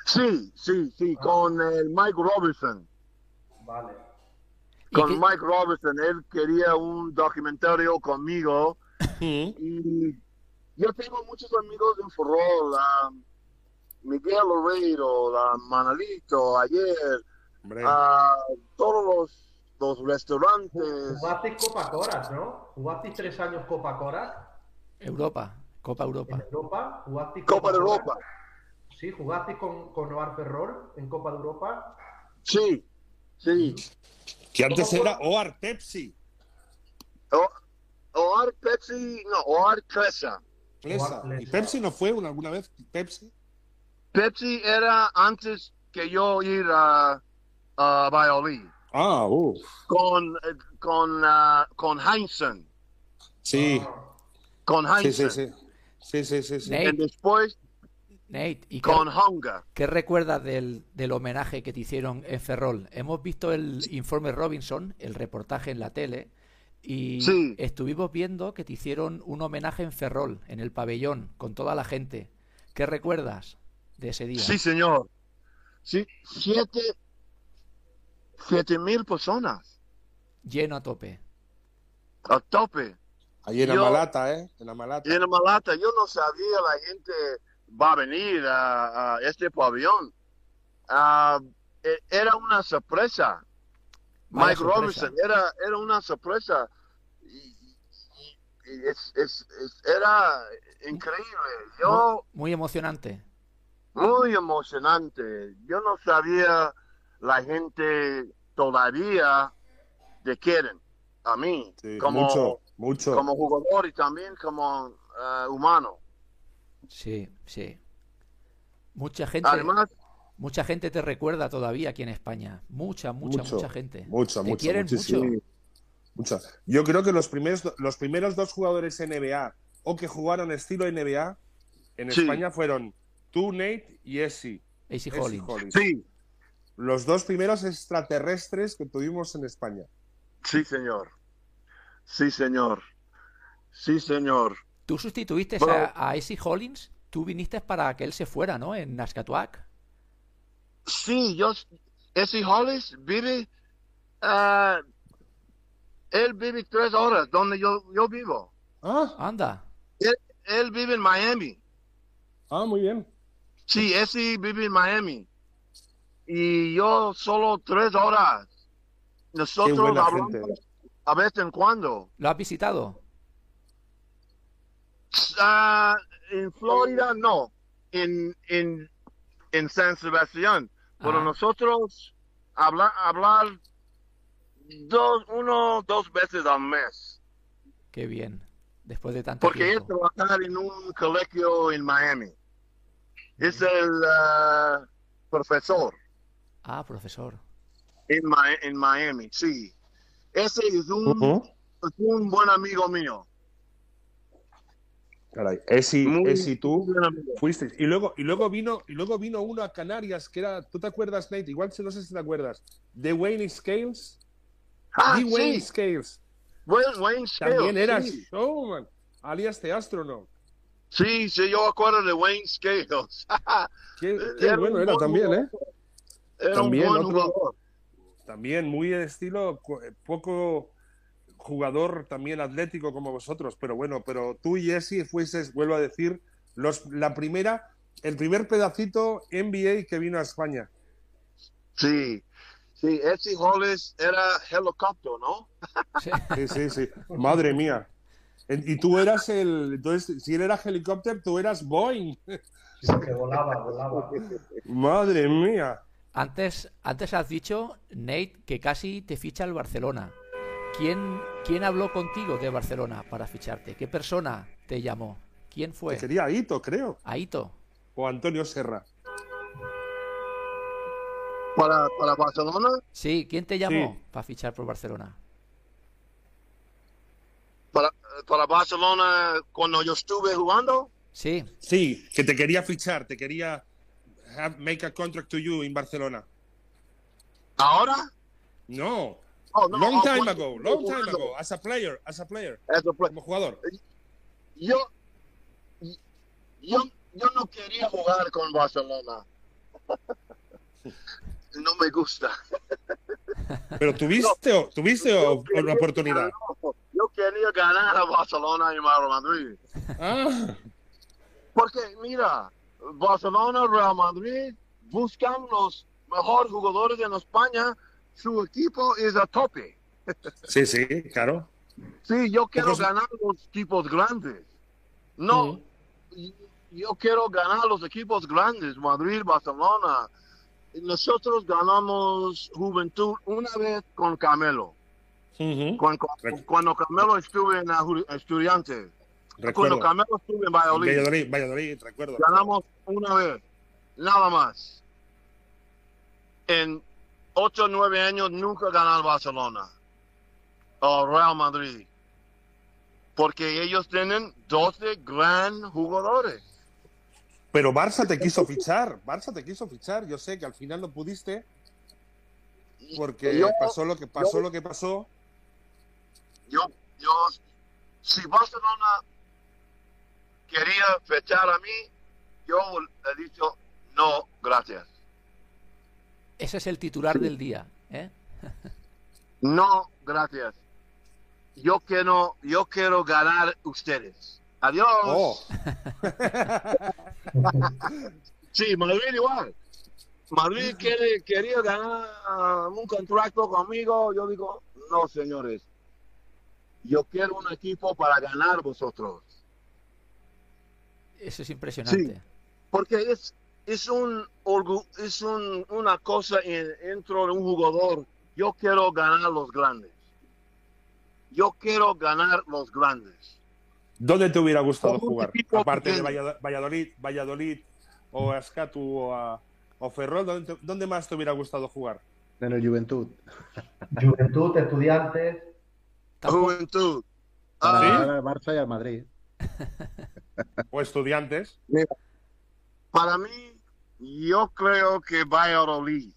Sí, sí, sí, con el Mike Robinson. Vale. ¿Y Con qué- Mike Robinson, él quería un documentario conmigo Mm. y yo tengo muchos amigos en Ferrol, a Miguel Oreiro, a Manalito, ayer, a todos los, los restaurantes. Jugasteis Copa Coras, ¿no? ¿Jugasteis tres años Copa Coras? Europa, Copa Europa. En Europa, Copa de Europa. Sí, jugasteis con, con Oar Ferrol en Copa de Europa. Sí, sí. Que antes era OAR Pepsi. O, Oar Pepsi, no, Oar Cresa. Clesa. Clesa. ¿Y Pepsi no fue una- alguna vez? Pepsi. Pepsi era antes que yo ir a, a Valladolid Ah, uh. con, con, ah, con Heinzen. Sí, Ah, Con Heinzen. sí, sí. Sí, sí, sí, sí. Y después Nate, ¿y qué, con Honga. qué recuerdas del, del homenaje que te hicieron en Ferrol? Hemos visto el informe Robinson, el reportaje en la tele, y Sí. estuvimos viendo que te hicieron un homenaje en Ferrol, en el pabellón, con toda la gente. ¿Qué recuerdas de ese día? Sí, señor. Sí, siete, siete mil personas Lleno a tope. a tope. Ahí en Yo- Amalata, ¿eh? En Amalata. Y en Malata, yo no sabía la gente va a venir a, a este pabellón. Ah, e- era una sorpresa. Vaya Mike sorpresa. Robinson era, era una sorpresa. Y, y- y es- es- es- era increíble. Yo, Muy emocionante. muy emocionante. Yo no sabía la gente todavía de quieren a mí Sí, como, mucho, mucho. como jugador y también como ah, humano. Sí, sí. Mucha gente, Además, mucha gente te recuerda todavía aquí en España. Mucha, mucha, Mucho, mucha gente. mucho, te mucho, quieren mucho. Mucho. Yo creo que los primeros, los primeros dos jugadores NBA o que jugaron estilo NBA en Sí. España fueron tú, Nate, y Essie. Essie Hollins. Hollins. sí, Los dos primeros extraterrestres que tuvimos en España. sí, señor. Sí, señor. Sí, señor. Tú sustituiste Bueno. a, a AC Hollins. Tú viniste para que él se fuera, ¿no? En Nascatuac. Sí, yo, ese Hollis vive, ah, él vive tres horas donde yo, yo vivo. Ah, Anda. Él vive en Miami. ah, muy bien. Sí, ese vive en Miami. Y yo solo tres horas. Nosotros hablamos gente. a vez en cuando. ¿Lo has visitado? Ah, en Florida no. En, en, en San Sebastián. Pero nosotros habla, hablar dos, uno, dos veces al mes. Qué bien. Después de tanto Porque es tiempo. trabajar en un colegio en Miami. Es el ah, profesor Ah, profesor. en, Mi- en Miami, sí. Ese es un, es un buen amigo mío. Caray, Muy- Essie, tú fuiste. Y luego, y luego vino, y luego vino uno a Canarias que era, ¿tú te acuerdas, Nate? Igual no sé si te acuerdas. De Wayne Scales. Ah, The Wayne Scales. Wayne, Wayne Scales, También eras Sí. showman, alias The Astronaut. sí, sí, yo acuerdo de Wayne Scales. Qué, qué Era bueno era también, ¿eh? Era También un buen otro- jugador. También muy de estilo, poco jugador también atlético como vosotros, pero bueno, pero tú y Jesse fuisteis, vuelvo a decir, los, la primera, el primer pedacito NBA que vino a España. Sí, sí, ese Hollis era helicóptero, ¿no? Sí. Sí, sí, sí. Madre mía. Y tú eras el, entonces, si él era helicóptero, tú eras Boeing. Sí, que volaba, volaba. Madre mía. Antes, antes has dicho, Nate, que casi te ficha el Barcelona. ¿Quién, ¿Quién habló contigo de Barcelona para ficharte? ¿Qué persona te llamó? ¿Quién fue? Que Sería Aito, creo. Aito. O Antonio Serra. Para, para Barcelona, Sí, ¿quién te llamó Sí. para fichar por Barcelona? para, para Barcelona cuando yo estuve jugando. Sí, Sí, que te quería fichar, te quería have- make a contract to you in Barcelona. ¿Ahora? No, Oh, no, long oh, time ago, estuve long time ago, as a player, as a player, As a play- como jugador. Yo, yo, yo no quería jugar con Barcelona. No me gusta. Pero tuviste, o- tuviste o- una oportunidad. Yo quería ganar a Barcelona y Real Madrid. Ah, Porque, mira, Barcelona, Real Madrid buscan los mejores jugadores en España. Su equipo es a tope. sí, sí, claro. Sí, yo quiero ganar los equipos grandes. No, yo quiero ganar los equipos grandes, Madrid, Barcelona. Nosotros ganamos Juventud una vez con Camelo. Cuando, cuando Camelo estuvo en la Ju- Estudiante. Recuerdo. Cuando Camelo estuvo en Valladolid. Valladolid, Valladolid, recuerdo. Ganamos una vez, nada más. En 8 o 9 años nunca ganó el Barcelona o Real Madrid. Porque ellos tienen 12 gran jugadores. Pero Barça te quiso fichar, Barça te quiso fichar. Yo sé que al final no pudiste porque Yo- pasó lo que pasó yo- lo que pasó. Yo, yo, si Barcelona quería fechar a mí, yo le he dicho no, gracias. Ese es el titular del día. ¿eh? No, gracias. Yo quiero, yo quiero ganar ustedes. Adiós. Oh, Sí, Madrid igual. Madrid quiere, quería ganar un contrato conmigo. Yo digo, no, señores. Yo quiero un equipo para ganar vosotros. Eso es impresionante. Porque es, es, un, orgu- es un, una cosa en- dentro de un jugador. Yo quiero ganar los grandes. Yo quiero ganar los grandes. ¿Dónde te hubiera gustado jugar? Aparte de pequeño. Valladolid, Valladolid o Ascatu o, a- o Ferrol, ¿dónde, te- dónde más te hubiera gustado jugar? En el Juventud. Juventud, estudiantes. Juventud. Para Ah, al Barça y al Madrid. O estudiantes. Para mí, yo creo que Valladolid.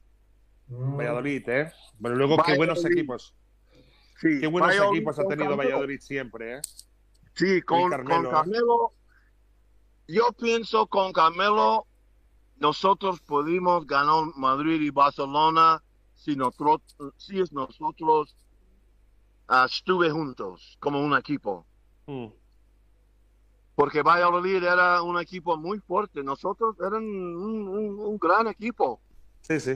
Mm, Valladolid, ¿eh? Bueno, luego qué buenos equipos. Sí, Qué buenos Valladolid equipos ha tenido Carmelo. Valladolid siempre, ¿eh? Sí, con, Carmelo, con. Carmelo. Yo pienso con Carmelo, nosotros pudimos ganar Madrid y Barcelona si nosotros, si es nosotros ah, estuve juntos como un equipo. Mm. Porque Valladolid era un equipo muy fuerte. Nosotros eran un, un- un gran equipo. Sí, sí.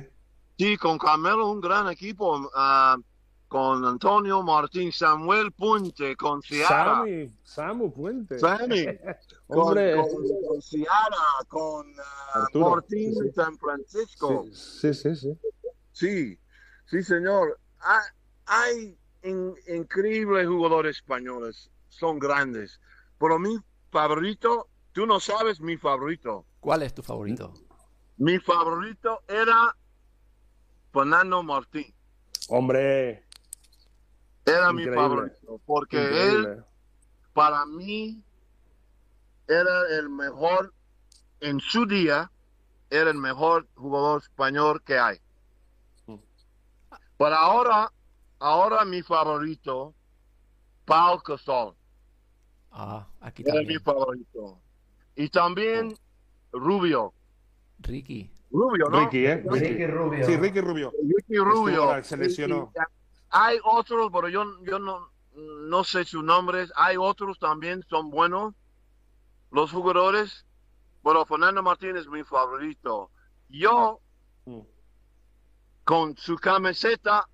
Sí, con Carmelo un gran equipo. ah, con Antonio Martín, Samuel Puente, con Ciara. Sammy, Samu Puente. Sammy. con, Hombre. con, con Ciara, con ah, Martín sí, sí. San Francisco. Sí, sí, sí. Sí, sí, señor. Hay, hay in- increíbles jugadores españoles, son grandes. Pero mi favorito, tú no sabes mi favorito. ¿Cuál es tu favorito? Mi favorito era Fernando Martín. Hombre, Era mi favorito, porque él para mí era el mejor en su día, era el mejor jugador español que hay. Mm. Pero ahora, ahora mi favorito, Paul Gasol, Ah, aquí era mi favorito. Y también Rubio, Ricky. Rubio, ¿no? Ricky, ¿eh? Ricky Rubio. Sí, Ricky Rubio. Ricky Rubio. se lesionó. Hay otros, pero yo, yo no, no sé sus nombres. Hay otros también, son buenos los jugadores. Pero Fernando Martín es mi favorito. Yo, Mm. con su camiseta,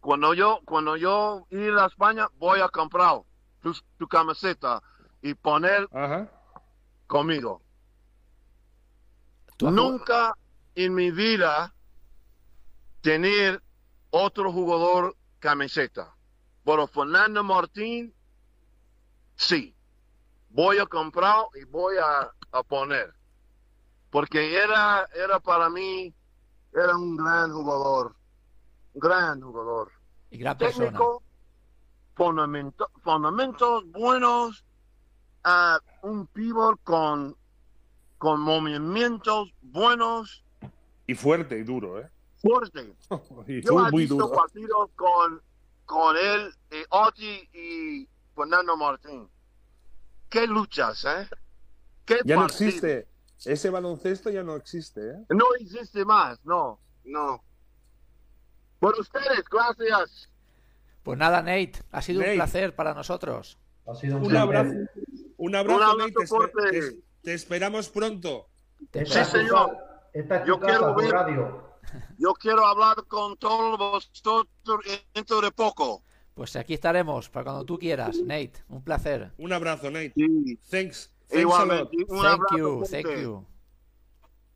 cuando yo, cuando yo ir a España, voy a comprar tu, tu camiseta y poner Ajá. conmigo. ¿Tú has jugado- Nunca en mi vida tener otro jugador camiseta. Pero Fernando Martín, sí. Voy a comprar y voy a, a poner. Porque era, era para mí, era un gran jugador. Gran jugador. Y gran persona. Fundamento- fundamentos buenos, ah, un pivot con, con movimientos buenos, Y fuerte y duro, ¿eh? fuerte. Y Yo he muy visto duro. partidos con, con él, y Oti y Fernando Martín. Qué luchas, ¿eh? Qué Ya no existe. Ese baloncesto ya no existe, ¿eh? No existe más, no, no. Por ustedes, gracias. Pues nada, Nate, ha sido Nate. un placer para nosotros. Ha sido un, Un placer. abrazo. Un abrazo, Un abrazo Nate. Te, te- te esperamos pronto. Te Sí, señor. Esta Yo quiero ver- radio. Yo quiero hablar con todos vosotros dentro de poco. Pues aquí estaremos para cuando tú quieras, Nate. Un placer. Un abrazo, Nate. Sí, Thanks. Igualmente. Un Thank abrazo you, thank you.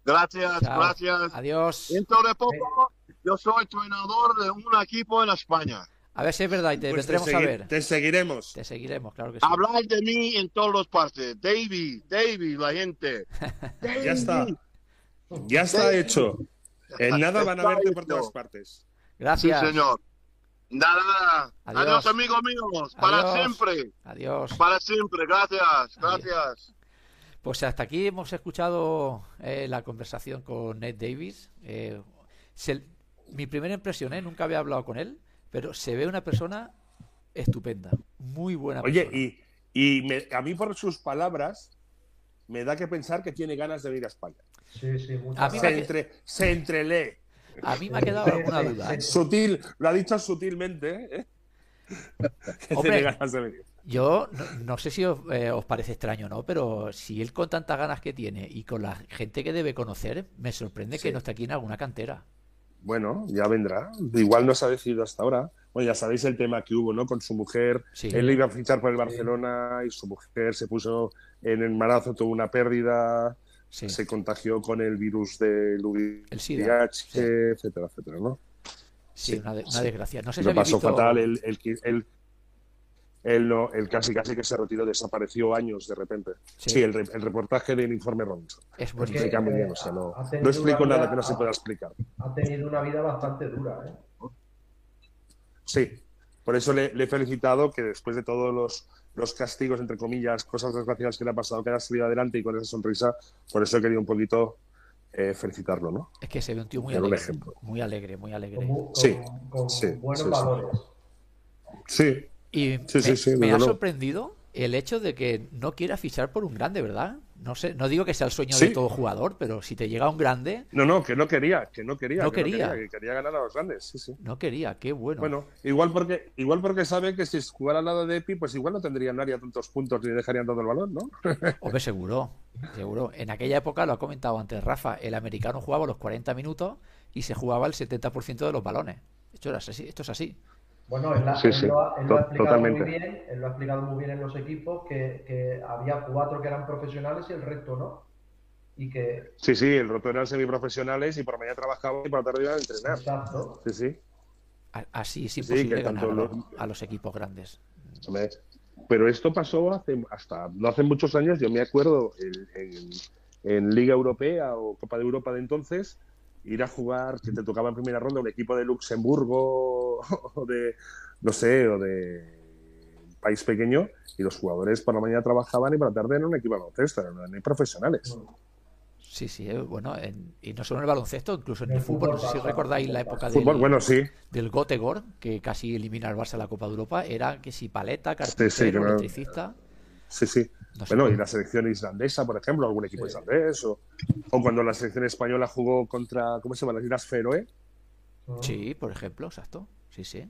Gracias, Chao. gracias. Adiós. Dentro de poco, yo soy entrenador de un equipo en España. A ver si es verdad y te Pues te, vendremos a ver. te seguiremos. Te seguiremos, claro que sí. Hablar de mí en todas las partes. David, David, la gente. Ya está. Ya está hecho. En nada van a verte por todas partes. Sí, Gracias. señor. Nada, nada. Adiós. Adiós, amigos míos. Para Adiós. siempre. Adiós. Para siempre. Gracias. Gracias. Pues hasta aquí hemos escuchado eh, la conversación con Nate Davis. Eh, se- mi primera impresión, ¿eh? nunca había hablado con él, pero se ve una persona estupenda, muy buena Oye, persona. y, y me- a mí por sus palabras me da que pensar que tiene ganas de venir a España. Sí, sí, muchas A mí Se, entre, se entrelee. A mí me ha quedado alguna duda. ¿eh? Sutil, lo ha dicho sutilmente, ¿eh? que Hombre. tiene ganas de venir. Yo no, no sé si os, eh, os parece extraño o no, pero si él con tantas ganas que tiene y con la gente que debe conocer, me sorprende que no esté aquí en alguna cantera. Bueno, ya vendrá. Igual no se ha decidido hasta ahora. Bueno, ya sabéis el tema que hubo, ¿no? Con su mujer. Sí. Él iba a fichar por el Barcelona y su mujer se puso en el embarazo, tuvo una pérdida, Sí. se contagió con el virus del VIH, sí. etcétera, etcétera, ¿no? Sí, una, de- una desgracia. No sé si Lo pasó visto- fatal. Él, él, él, él no, él casi casi que se retiró, desapareció años de repente. Sí. Sí, el, re- el reportaje del informe Robinson. Es Porque- buenísimo. Explica muy bien, o sea, no, explico nada vida- que no se pueda explicar. Ha tenido una vida bastante dura, ¿eh? Sí, por eso le, le he felicitado que después de todos los, los castigos, entre comillas, cosas desgraciadas que le ha pasado, que haya salido adelante y con esa sonrisa, por eso he querido un poquito eh, felicitarlo, ¿no? Es que se ve un tío muy Era un alegre. ejemplo. Muy alegre, muy alegre. Con, Sí, con- con sí, buenos sí, sí. valores. Sí, Y Sí, me, sí, me desde ha sorprendido el hecho de que no quiera fichar por un grande, ¿verdad? No sé, no digo que sea el sueño de todo jugador, pero si te llega un grande, no, no, que no quería, que no quería, No que quería. que quería ganar a los grandes, sí, sí. no quería. Qué bueno. Bueno, igual porque, igual porque sabe que si jugara al lado de Epi, pues igual no tendrían nadie tantos puntos ni dejarían todo el balón, ¿no? Hombre, seguro, seguro. En aquella época, lo ha comentado antes Rafa, el americano jugaba los 40 minutos y se jugaba el 70% de los balones. Esto, era así, esto es así. Bueno, él, la- Sí, él sí, lo, ha, él lo ha to- explicado totalmente. muy bien, él lo ha explicado muy bien en los equipos que, que había cuatro que eran profesionales y el resto no. Y que, Sí, sí, el roto eran semiprofesionales y por la mañana trabajaban y por la tarde iban a entrenar. exacto, Sí, sí. Así es Sí, imposible que ganar tanto a, los, lo- a los equipos grandes. Pero esto pasó hace hasta no hace muchos años. Yo me acuerdo en, en- en Liga Europea o Copa de Europa de entonces ir a jugar que te tocaba en primera ronda un equipo de Luxemburgo o de no sé o de un país pequeño y los jugadores por la mañana trabajaban y por la tarde eran un equipo de baloncesto, eran profesionales. Sí, sí, eh, bueno, en- y no solo en el baloncesto, incluso en el el fútbol. No sé si recordáis la época del, Fútbol, bueno, sí, del Gotegor, que casi elimina al Barça a la Copa de Europa. Era que si paleta, sí, carpintero, no- electricista. sí, sí. No sé Bueno, y la selección islandesa, por ejemplo, algún equipo Sí. islandés, o, o cuando la selección española jugó contra, ¿cómo se llama? Las Islas Feroe. Sí, por ejemplo, exacto. Sí, sí.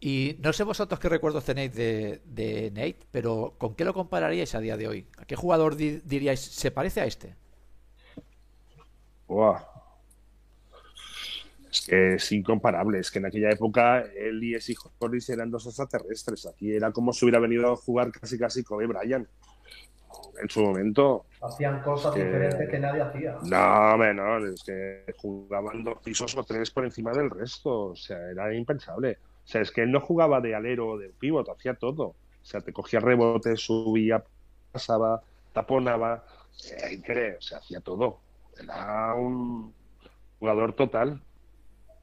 Y no sé vosotros qué recuerdos tenéis de, de Nate, pero ¿con qué lo compararíais a día de hoy? ¿A qué jugador di- diríais se parece a este? Buah. Es que es incomparable. Es que en aquella época él y ese hijo eran dos extraterrestres. Aquí era como si hubiera venido a jugar casi casi Kobe Bryant. En su momento, Hacían cosas Que- diferentes que nadie hacía. no, no, es que jugaban dos pisos o tres por encima del resto. O sea, era impensable. O sea, es que él no jugaba de alero o de pívot, hacía todo. O sea, te cogía rebotes, subía, pasaba, taponaba. Eh, increíble, o sea, hacía todo. Era un jugador total.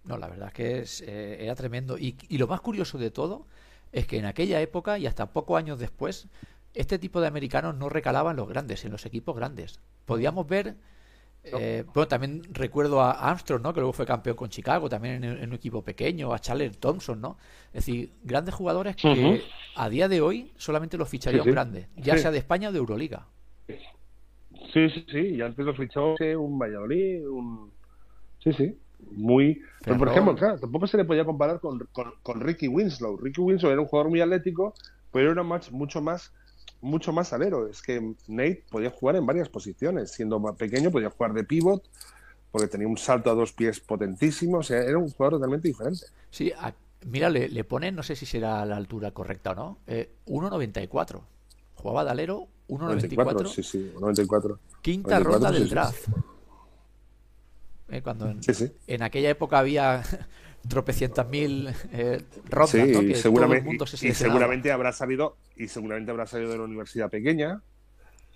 No, la verdad es que es, eh, era tremendo. Y, y lo más curioso de todo es que en aquella época y hasta pocos años después, este tipo de americanos no recalaban en los grandes, en los equipos grandes. Podíamos ver, eh, bueno, también recuerdo a Armstrong, ¿no? Que luego fue campeón con Chicago, también en, en un equipo pequeño, a Charles Thompson, ¿no? Es decir, grandes jugadores que a día de hoy solamente los ficharía Sí, sí. grande, ya Sí. sea de España o de Euroliga. Sí, sí, sí. Y antes lo fichó un Valladolid, un. Sí, sí. Muy. Pero, por ejemplo, claro, tampoco se le podía comparar con, con, con Ricky Winslow. Ricky Winslow era un jugador muy atlético, pero era más, mucho más mucho más alero. Es que Nate podía jugar en varias posiciones. Siendo más pequeño, podía jugar de pivot, porque tenía un salto a dos pies potentísimo. O sea, era un jugador totalmente diferente. Sí, a- Mira, le, le ponen, no sé si será la altura correcta o no, eh, 1.94. Jugaba de alero 1.94. Sí, sí, 94. Quinta 94, ronda del sí. draft. Eh, cuando en, Sí, sí. en aquella época había tropecientas mil eh, rondas, Sí, Que todo el seguramente, mundo se y seguramente habrá salido y seguramente habrá salido de una universidad pequeña.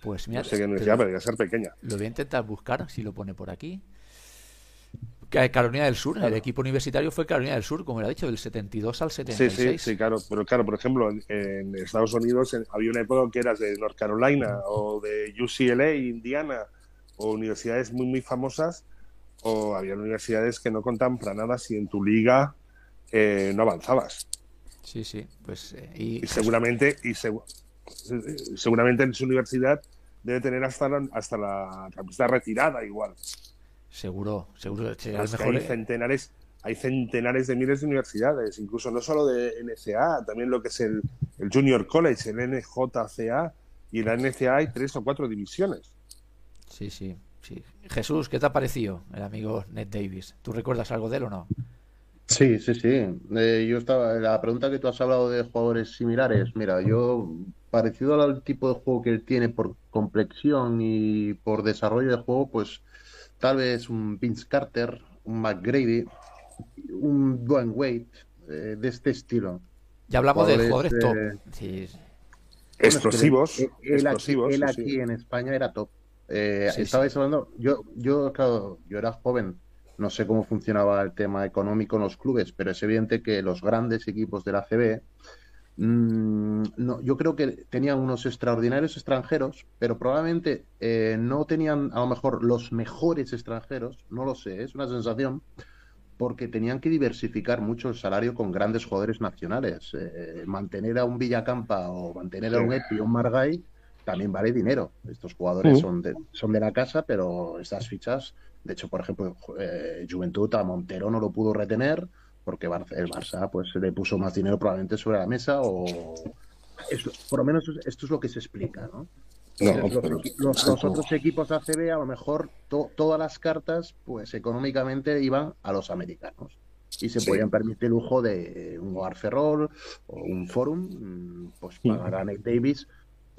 Pues mira, no sé qué universidad, pero debe ser pequeña. Lo voy a intentar buscar, si lo pone por aquí. Ca- Carolina del Sur, el equipo universitario fue Carolina del Sur, como le ha dicho, del 72 al Sí, 76. sí, sí, claro. Pero claro, por ejemplo, en, en Estados Unidos en- había una época que eras de North Carolina o de UCLA, Indiana, o universidades muy, muy famosas, o había universidades que no contaban para nada si en tu liga eh, no avanzabas. Sí, sí, pues eh, y Y seguramente, y segu- seguramente en su universidad debe tener hasta la, hasta la camiseta retirada igual. seguro, seguro será mejor. hay eh, centenares, hay centenares de miles de universidades, incluso no solo de NCA, también lo que es el, el Junior College, el NJCA, y en la NCA hay tres o cuatro divisiones. Sí, sí, sí. Jesús, ¿qué te ha parecido el amigo Ned Davis? ¿Tú recuerdas algo de él o no? Sí, sí, sí. Eh, yo estaba, la pregunta que tú has hablado de jugadores similares, mira, yo parecido al tipo de juego que él tiene por complexión y por desarrollo de juego, pues tal vez un Vince Carter, un McGrady, un Dwayne Wade, eh, de este estilo. Ya hablamos de Jugadores, eh, top. Sí, sí. Explosivos, él, explosivos. él sí, aquí sí. en España era top. Eh, Sí, estabais sí. hablando, yo, yo, claro, yo era joven, no sé cómo funcionaba el tema económico en los clubes, pero es evidente que los grandes equipos de la CB, mm, no, yo creo que tenían unos extraordinarios extranjeros, pero probablemente eh, no tenían a lo mejor los mejores extranjeros, no lo sé, es una sensación, porque tenían que diversificar mucho el salario con grandes jugadores nacionales. Eh, mantener a un Villacampa o mantener a un Epi o un Margay también vale dinero. Estos jugadores Mm. son, de, son de la casa, pero estas fichas, de hecho, por ejemplo, eh, Juventud a Montero no lo pudo retener porque Bar- el Barça pues le puso más dinero probablemente sobre la mesa o por lo menos esto es lo que se explica, ¿no? No, Los, los- pero- los- los otros equipos ACB, a lo mejor to- todas las cartas, pues económicamente iban a los americanos. Y se Sí. podían permitir el lujo de un Hogar Ferrol o un Forum, mm, pues pagar a Nate Davis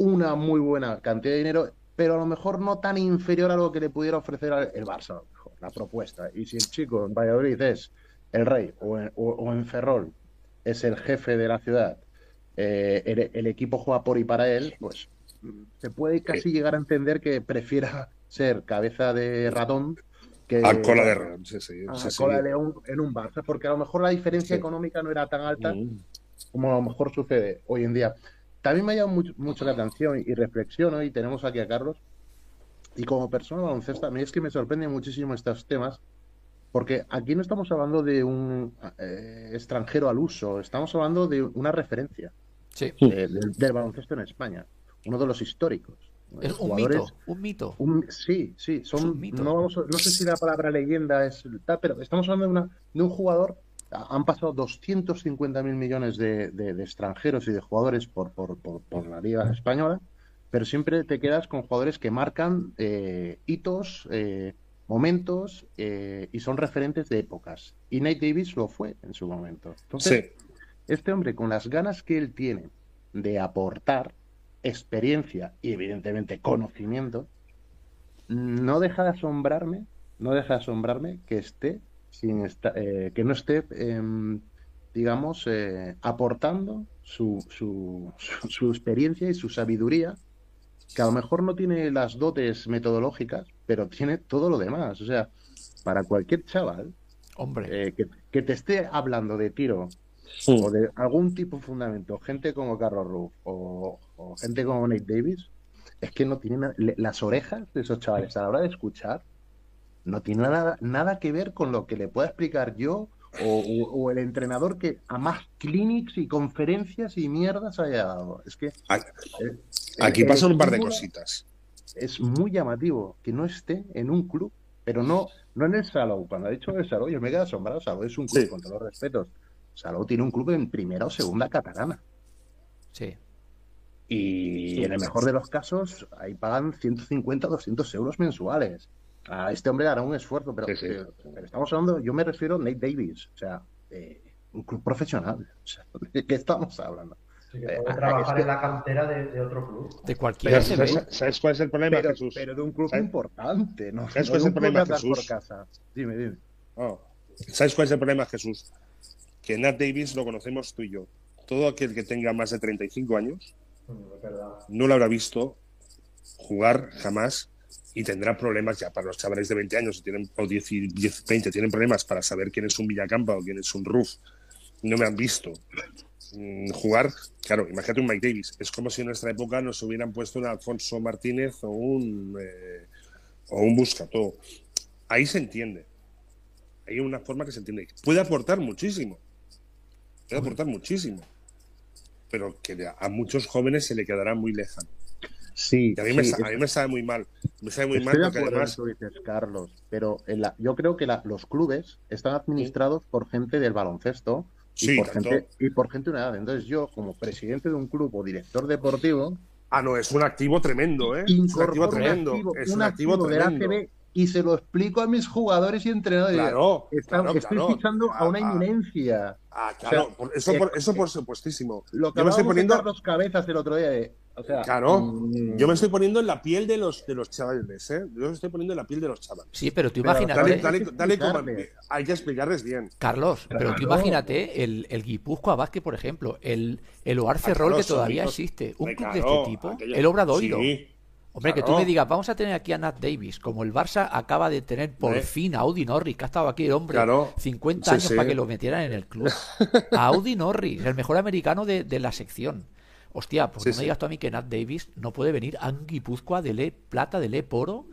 una muy buena cantidad de dinero, pero a lo mejor no tan inferior a lo que le pudiera ofrecer el Barça, a lo mejor, la propuesta. Y si el chico en Valladolid es el rey o en, o- o en Ferrol es el jefe de la ciudad, eh, el, el equipo juega por y para él, pues se puede casi llegar a entender que prefiera ser cabeza de ratón que A cola de león, sí, sí. a cola de león en un Barça, porque a lo mejor la diferencia económica no era tan alta Mm. como a lo mejor sucede hoy en día. También me ha llamado mucho, mucho la atención y reflexiono, y tenemos aquí a Carlos, y como persona baloncesto, a mí es que me sorprenden muchísimo estos temas, porque aquí no estamos hablando de un eh, extranjero al uso, estamos hablando de una referencia Sí, eh, del, del baloncesto en España, uno de los históricos. es un mito, un mito. un- sí, sí, son, un mito. no, vamos a- no sé si la palabra leyenda es tal, pero estamos hablando de, una, de un jugador, han pasado 250 mil millones de, de- de extranjeros y de jugadores por, por, por- por la Liga Española, pero siempre te quedas con jugadores que marcan eh, hitos, eh, momentos eh, y son referentes de épocas. Y Nate Davis lo fue en su momento. Entonces, Sí. este hombre, con las ganas que él tiene de aportar experiencia y evidentemente conocimiento, no deja de asombrarme, no deja de asombrarme que esté sin esta- eh, que no esté, em, digamos, eh, aportando su, su, su- su experiencia y su sabiduría, que a lo mejor no tiene las dotes metodológicas, pero tiene todo lo demás. O sea, para cualquier chaval Hombre, eh, que, que te esté hablando de tiro o de algún tipo de fundamento, gente como Carlos Ruff o, o gente como Nate Davis, es que no tienen las orejas de esos chavales a la hora de escuchar, no tiene nada, nada que ver con lo que le pueda explicar yo o, o- o el entrenador que a más clinics y conferencias y mierdas haya dado. Es que Aquí- eh, Aquí el pasan un par de cositas. Es muy llamativo que no esté en un club, pero no, no en el Salou. Cuando ha dicho el Salou, yo me quedo asombrado. Salou es un club, Sí. con todos los respetos. Salou tiene un club en primera o segunda catalana. sí. Y Sí. en el mejor de los casos, ahí pagan 150 o 200 euros mensuales. A este hombre hará un esfuerzo, pero, Sí, sí. pero- pero estamos hablando, yo me refiero a Nate Davis. O sea, eh, un club profesional. O sea, ¿De qué estamos hablando? Sí, que Eh, puede ah, trabajar en la cantera de, de otro club. De cualquier. ¿sabes, sabes cuál es el problema, Pero, Jesús? pero de un club ¿Sabes? importante, ¿no? ¿Sabes No cuál es el problema, Jesús? por casa. Dime, dime. Oh. ¿Sabes cuál es el problema, Jesús? Que Nat Davis lo conocemos tú y yo. Todo aquel que tenga más de 35 años Mm, no lo habrá visto jugar jamás y tendrá problemas ya para los chavales de 20 años tienen, o 10, y 10, 20 tienen problemas para saber quién es un Villacampa o quién es un Ruf. No me han visto mm, jugar. Claro, imagínate un Mike Davis. Es como si en nuestra época nos hubieran puesto un Alfonso Martínez o un, eh, o un Buscató. Ahí se entiende. Hay una forma que se entiende. Puede aportar muchísimo. Puede aportar muchísimo. Pero que a muchos jóvenes se le quedará muy lejano. Sí, Y a mí, me, a mí me sabe muy mal. Me sabe muy Estoy mal de porque además. dices, Carlos, pero en la- yo creo que la- los clubes están administrados por gente del baloncesto y, Sí, por tanto- gente, y por gente de una edad. Entonces yo, como presidente de un club o director deportivo, Ah, no, es un activo tremendo, ¿eh? Es un activo un tremendo. activo, es un activo activo tremendo. ACB y se lo explico a mis jugadores y entrenadores. Claro, Está- claro, estoy claro. fichando a una eminencia. Ah, claro, O sea, por- eso, eh, por, eso por supuestísimo. Lo que Yo me estoy poniendo, Carlos Cabezas el otro día. de- o sea, claro, mm, yo me estoy poniendo en la piel de los, de los chavales, ¿eh? Yo me estoy poniendo en la piel de los chavales. Sí, pero tú Pero imagínate, Dale, dale, dale como- hay que explicarles bien. Carlos, pero tú Claro. imagínate el, el Guipúzcoa Vázquez, por ejemplo, el, el Oar Ferrol claro, que todavía existe. Un club de este tipo, aquello- el Obradoiro. Sí, Hombre, que tú me digas, vamos a tener aquí a Nat Davis, como el Barça acaba de tener por fin a Audi Norris, que ha estado aquí el hombre Claro. 50 Sí, años sí. para que lo metieran en el club. A Audi Norris, el mejor americano de, de la sección. Hostia, pues Sí, no me sí. digas tú a mí que Nat Davis no puede venir a Guipúzcoa de Le Plata, de Le Poro.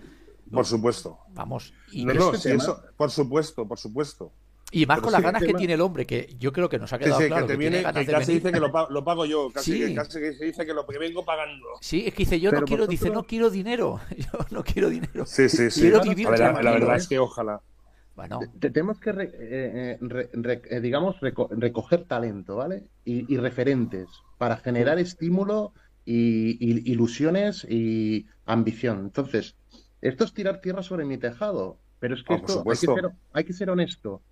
Por supuesto. Vamos, y, No, no, sí, tema- eso, por supuesto, por supuesto. y más pero con las ganas que tiene el hombre, que yo creo que nos ha quedado sí, claro que te que tiene viene, ganas que de casi venir. dice que lo, pa- lo pago yo, casi, Sí. que, casi que se dice que lo que vengo pagando. Sí, es que dice, yo no quiero, dice, no quiero dinero. Yo no quiero dinero. Sí, sí, sí. Quiero La verdad ¿eh? es que ojalá. Bueno, Te- Tenemos que, re- eh, eh, re- re- eh, digamos, reco- recoger talento, ¿vale? Y, y referentes para generar estímulo y, y ilusiones y ambición. Entonces, esto es tirar tierra sobre mi tejado, pero es que Ah, esto hay que, ser, hay que ser honesto.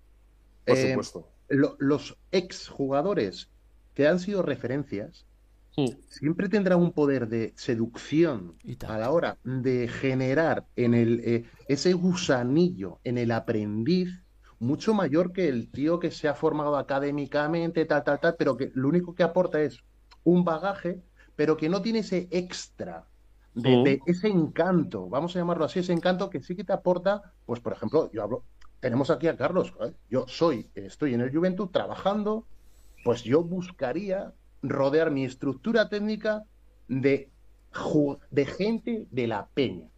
Por Eh, supuesto. lo- los ex jugadores que han sido referencias Hmm. siempre tendrán un poder de seducción a la hora de generar en el eh, ese gusanillo en el aprendiz mucho mayor que el tío que se ha formado académicamente, tal, tal, tal, pero que lo único que aporta es un bagaje, pero que no tiene ese extra de, Mm. de ese encanto, vamos a llamarlo así, ese encanto que sí que te aporta, pues por ejemplo, yo hablo, tenemos aquí a Carlos, ¿eh? yo soy, estoy en el Juventud trabajando, pues yo buscaría rodear mi estructura técnica de, de gente de la peña.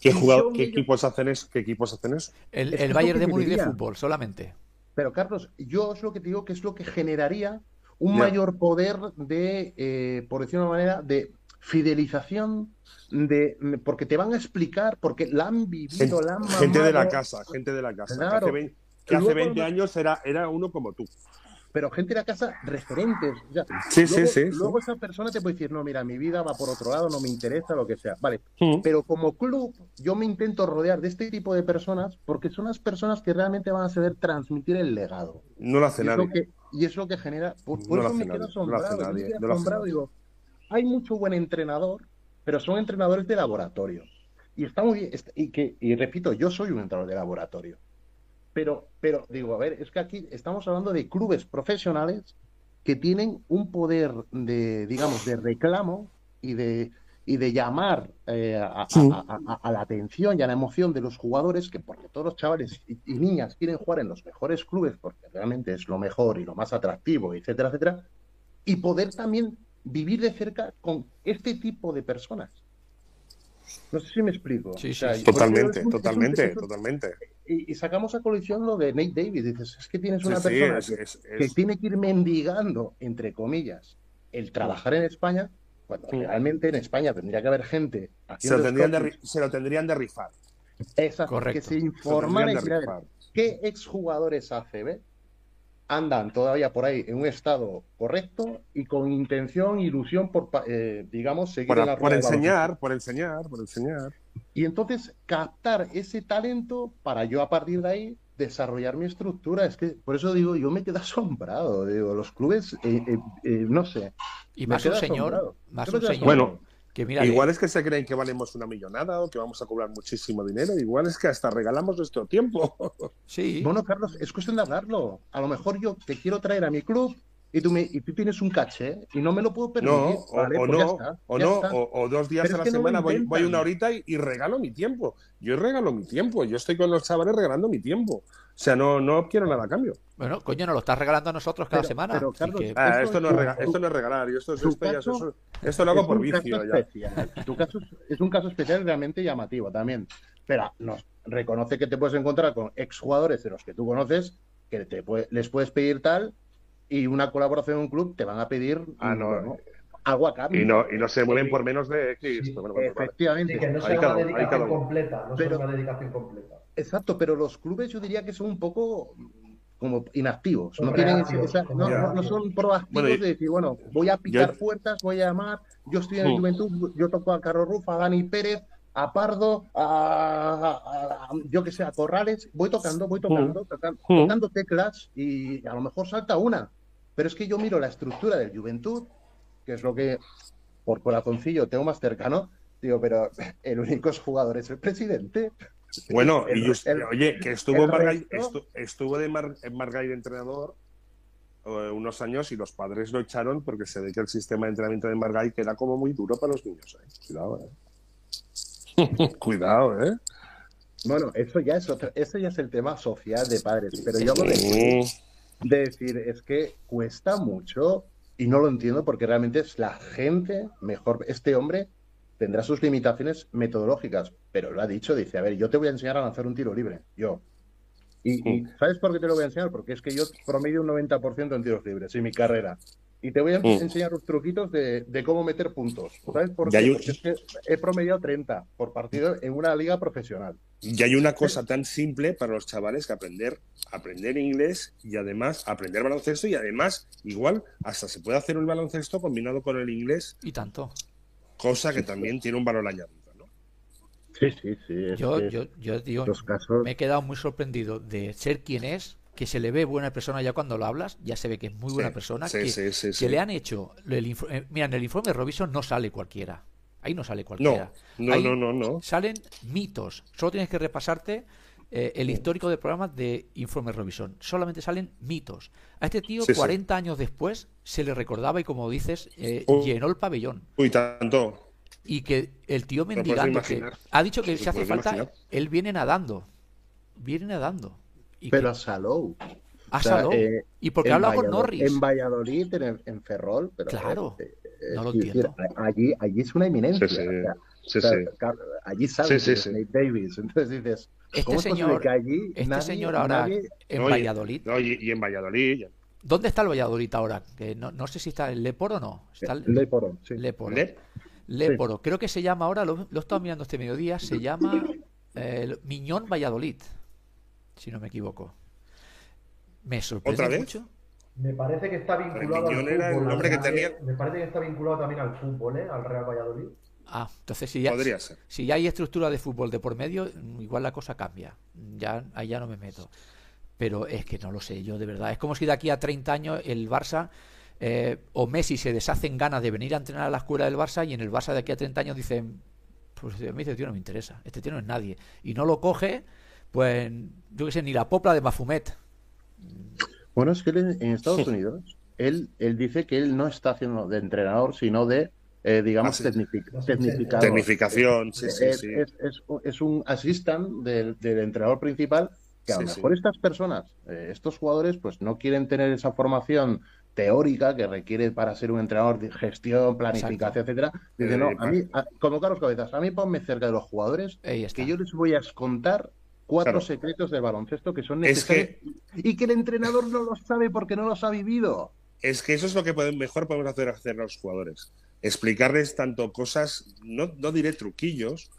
¿Qué, jugado- qué ellos- equipos hacen eso? ¿Qué equipos hacen eso? el, el Bayern de Múnich de fútbol solamente. Pero Carlos, yo es lo que te digo que es lo que generaría un Ya. mayor poder de, eh, por decirlo de una manera, de fidelización, de porque te van a explicar, porque la han vivido, la han Gente de la mamado, casa, gente de la casa. Que hace 20, que hace Luego, 20 no- años era, era uno como tú. Pero gente de la casa referentes. o sea, Sí, luego, sí, sí. luego esa persona te puede decir, no, mira, mi vida va por otro lado, no me interesa, lo que sea. Vale, Mm. pero como club yo me intento rodear de este tipo de personas porque son las personas que realmente van a saber transmitir el legado. No lo hace lo nadie. que, y es lo que genera. Por, por No eso me quedo no asombrado. me quedo no hace asombrado, digo, hay mucho buen entrenador, pero son entrenadores de laboratorio. Y está muy bien. está- y, que, y repito, yo soy un entrenador de laboratorio. Pero, pero digo, a ver, es que aquí estamos hablando de clubes profesionales que tienen un poder de, digamos, de reclamo y de, y de llamar eh, a, a- Sí. a- a- a la atención y a la emoción de los jugadores, que porque todos los chavales y, y niñas quieren jugar en los mejores clubes, porque realmente es lo mejor y lo más atractivo, etcétera, etcétera, y poder también vivir de cerca con este tipo de personas. No sé si me explico. Sí, O sea, Totalmente, es un- es un- totalmente, es un- totalmente. y, y sacamos a colección lo de Nate Davis. Dices, es que tienes una sí, persona es- que, es- que es- tiene que ir mendigando, entre comillas, el trabajar en España, cuando realmente en España tendría que haber gente se, lo tendrían de, se lo tendrían de rifar. exacto, Correcto. que se informara y. ¿qué exjugadores ACB andan todavía por ahí en un estado correcto y con intención, ilusión por, eh, digamos, seguir Por, en la por rueda enseñar, por enseñar, por enseñar. Y entonces captar ese talento para yo a partir de ahí desarrollar mi estructura. Es que por eso digo, yo me quedo asombrado. Digo, los clubes, eh, eh, eh, no sé. Y más un señor, más un señor Bueno, que mira, Igual es que se creen que valemos una millonada o que vamos a cobrar muchísimo dinero. Igual es que hasta regalamos nuestro tiempo. sí, Bueno, Carlos, es cuestión de hablarlo. A lo mejor yo te quiero traer a mi club y tú, me, y tú tienes un caché y no me lo puedo permitir. No, o, Vale, o pues no, está, o no, o, o dos días Pero a la no semana voy, voy una horita y, y regalo mi tiempo. Yo regalo mi tiempo. Yo estoy con los chavales regalando mi tiempo. O sea, no, no quiero nada a cambio. bueno, coño, nos lo estás regalando a nosotros cada Pero- semana. pero, así Carlos, que- Ah, Esto no es es tu- rega- esto no es regalar. Yo esto, esto, ya- caso esto- esto lo hago es por vicio. Ya. Tu caso es, es un caso especial realmente llamativo también. Pero nos reconoce que te puedes encontrar con exjugadores de los que tú conoces que te puede- les puedes pedir tal y una colaboración en un club te van a pedir Ah, no. bueno, algo a cambio. Y no, y no se mueven por menos de X. Sí. Bueno, bueno, vale. Efectivamente. Sí, que no sea una dedicación completa, no Pero- sea una dedicación completa. Exacto, pero los clubes yo diría que son un poco como inactivos. No, tienen esa- no, no- no reactivos. son proactivos Bueno, y- de decir, bueno, voy a picar Yo- puertas, voy a llamar, yo estoy en el Mm. Juventud, yo toco a Carlos Rufa, a Dani Pérez, a Pardo, a, a- a- yo que sé, a Corrales, voy tocando, voy tocando, tocan- Mm. tocando teclas y a lo mejor salta una. Pero es que yo miro la estructura del Juventud, que es lo que por corazoncillo tengo más cercano, digo, pero el único jugador es el presidente. Bueno, El- y yo- el- oye, que estuvo, el Margall- estu- estuvo de Mar, en Margall de entrenador eh, unos años y los padres lo echaron porque se ve que el sistema de entrenamiento de Margall que era como muy duro para los niños. ¿eh? Cuidado, ¿eh? Cuidado, ¿eh? Bueno, eso ya es otro, eso ya es el tema social de padres, pero yo hablo de, de decir, es que cuesta mucho y no lo entiendo porque realmente es la gente mejor. Este hombre tendrá sus limitaciones metodológicas, pero lo ha dicho, dice, a ver, yo te voy a enseñar a lanzar un tiro libre, yo. Y, y ¿sabes por qué te lo voy a enseñar? Porque es que yo promedio un 90% en tiros libres en mi carrera. Y te voy a enseñar los truquitos de, de cómo meter puntos. ¿Sabes por qué? hay un- Porque es que he promediado 30 por partido en una liga profesional. Y hay una cosa tan simple para los chavales que aprender, aprender inglés y además aprender baloncesto y además igual hasta se puede hacer un baloncesto combinado con el inglés, y tanto. Cosa que también tiene un valor añadido. ¿no? Sí, sí, sí. Yo, yo, yo digo, casos. me he quedado muy sorprendido de ser quien es, que se le ve buena persona ya cuando lo hablas, ya se ve que es muy buena Sí, persona, sí, que, sí, sí, que sí. le han hecho, el eh, mira, en el informe de Robinson no sale cualquiera, ahí no sale cualquiera. No, no, Ahí no, no, no. Salen mitos, solo tienes que repasarte eh, el histórico del programa de Informe Robinson, solamente salen mitos. A este tío, Sí, sí. 40 años después, se le recordaba y como dices, eh, Oh. llenó el pabellón. Uy, tanto. Y que el tío mendigando, que ha dicho que si hace falta, imaginar. él viene nadando. Viene nadando. Y Pero que- a Salou. a O sea, Salou. eh, y porque habla con Norris. En Valladolid, en, en Ferrol. Pero, Claro, eh, eh, no lo decir, entiendo. allí, allí es una eminencia. Sí, sí. o sea, Sí, o sea, sí. allí sabes Sí, sí, que es sí. Nate Davis. Entonces dices, Este ¿cómo es posible señor, que allí este nadie- señor ahora nadie- en Oye, Valladolid. No, y, y en Valladolid. ¿Dónde está el Valladolid ahora? Que no, no sé si está el Leporo o no. Está el Leporo, sí. Leporo. Lep. Leporo. Creo que se llama ahora, lo, lo he estado mirando este mediodía, se llama eh, Miñón Valladolid, si no me equivoco. Me sorprende ¿Otra vez? mucho. Me parece que está vinculado al era el fútbol. nombre que ¿no? tenía- Me parece que está vinculado también al fútbol, ¿eh? Al Real Valladolid. Ah, entonces si ya, Podría ser. si ya hay estructura de fútbol de por medio, igual la cosa cambia. Ya, ahí ya no me meto. Pero es que no lo sé, yo de verdad. Es como si de aquí a 30 años el Barça eh, o Messi se deshacen ganas de venir a entrenar a la escuela del Barça y en el Barça de aquí a 30 años dicen, pues a mí este tío no me interesa, este tío no es nadie. Y no lo coge, pues yo qué sé, ni la popla de Mafumet. Bueno, es que él en en Estados Unidos, él, él dice que él no está haciendo de entrenador, sino de, eh, digamos, Ah, sí. tecnific- tecnificador. Tecnificación, sí, sí, es, sí. es- es- es un assistant del, del entrenador principal que a lo mejor sí. estas personas, eh, estos jugadores, pues no quieren tener esa formación teórica que requiere para ser un entrenador de gestión, planificación, etcétera. Dice, Eh, no, a mí, a- como Carlos Cabezas, a mí ponme cerca de los jugadores está. que yo les voy a contar cuatro Claro. secretos del baloncesto que son Es que- necesarios y que el entrenador no los sabe porque no los ha vivido. Es que eso es lo que mejor podemos hacer, hacer a los jugadores. Explicarles tanto cosas, no, no diré truquillos,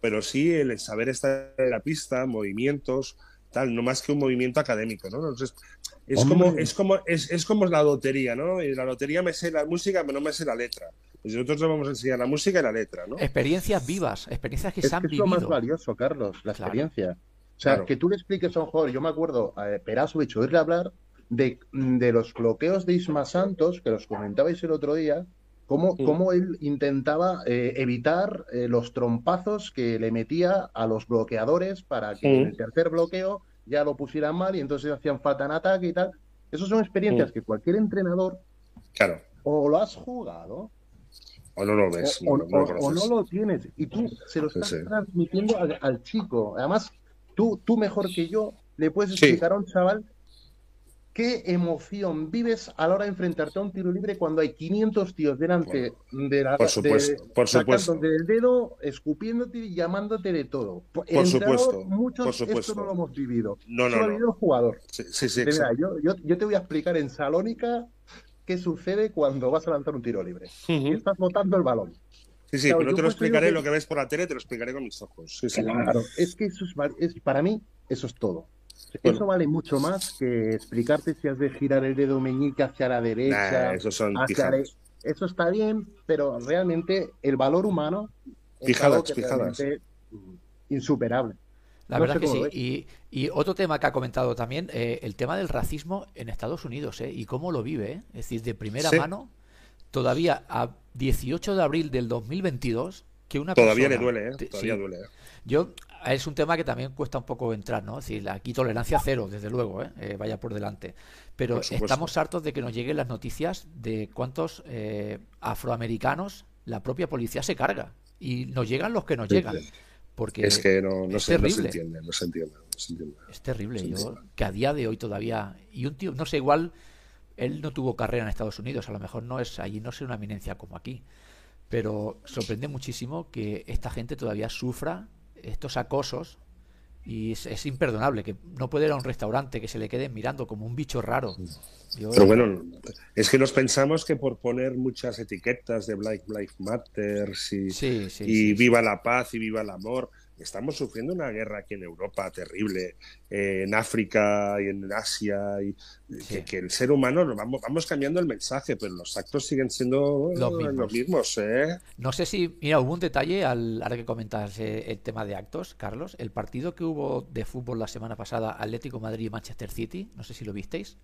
pero sí el saber estar en la pista, movimientos, tal, no más que un movimiento académico, ¿no? Entonces, es Hombre. como, es como, es, es como la lotería, ¿no? Y la lotería me sé la música, pero no me sé la letra. Pues nosotros le vamos a enseñar la música y la letra, ¿no? Experiencias vivas, experiencias que Es se han que es lo más vivido. valioso, Carlos, la Claro. experiencia. O sea, Claro. que tú le expliques a un jugador, yo me acuerdo, a Perasovic oírle hablar de, de los bloqueos de Isma Santos, que los comentabais el otro día, cómo, cómo él intentaba eh, evitar eh, los trompazos que le metía a los bloqueadores para que en el tercer bloqueo ya lo pusieran mal y entonces hacían falta en ataque y tal. Esas son experiencias que cualquier entrenador Claro. o lo has jugado O no lo ves. o- no, no lo o- o conoces. no lo tienes y tú se lo estás sí. transmitiendo al, al chico. Además, tú, tú mejor que yo le puedes Sí. explicar a un chaval qué emoción vives a la hora de enfrentarte a un tiro libre cuando hay 500 tíos delante de la Por supuesto, de- por supuesto. sacándote el dedo, escupiéndote y llamándote de todo. Por supuesto, muchos por supuesto. esto no lo hemos vivido. No, no, Solo no. jugador. Sí, sí, verdad, yo, yo, yo te voy a explicar en Salónica qué sucede cuando vas a lanzar un tiro libre. Y estás botando el balón. Sí, sí, Claro, pero te lo explicaré que- lo que ves por la tele, te lo explicaré con mis ojos. Sí, sí. Claro, es que eso es- para mí, eso es todo. Bueno. Eso vale mucho más que explicarte si has de girar el dedo meñique hacia la derecha, Nah, esos son hacia la- pijadas. Eso está bien, pero realmente el valor humano realmente, mm, insuperable. La No verdad que sí. Y, y otro tema que ha comentado también, eh, el tema del racismo en Estados Unidos, ¿eh? Y cómo lo vive, ¿eh? Es decir, de primera Sí. mano, todavía a 18 de abril del 2022, que una Todavía le duele, ¿eh? Todavía sí. duele. ¿eh? Yo, es un tema que también cuesta un poco entrar, ¿no? Es decir, aquí tolerancia cero, desde luego, ¿eh? Eh, vaya por delante. Pero Por estamos hartos de que nos lleguen las noticias de cuántos eh, afroamericanos la propia policía se carga. Y nos llegan los que nos llegan. Porque Es que no, no, es se, no se terrible. entiende, no se entiende. no se entiende. es terrible. Yo, que a día de hoy todavía. Y un tío, no sé, igual él no tuvo carrera en Estados Unidos, a lo mejor no es allí, no es una eminencia como aquí. Pero sorprende muchísimo que esta gente todavía sufra estos acosos y es, es imperdonable que no puede ir a un restaurante que se le queden mirando como un bicho raro. Yo- Pero bueno, es que nos pensamos que por poner muchas etiquetas de Black Lives Matter y, sí, sí, y sí, viva la paz y viva el amor, estamos sufriendo una guerra aquí en Europa terrible, eh, en África y en Asia, y Sí. que, que el ser humano, lo vamos, vamos cambiando el mensaje, pero los actos siguen siendo Los mismos. los mismos, ¿eh? No sé si, mira, hubo un detalle al, ahora que comentas eh, el tema de actos, Carlos. El partido que hubo de fútbol la semana pasada, Atlético Madrid y Manchester City, no sé si lo visteis.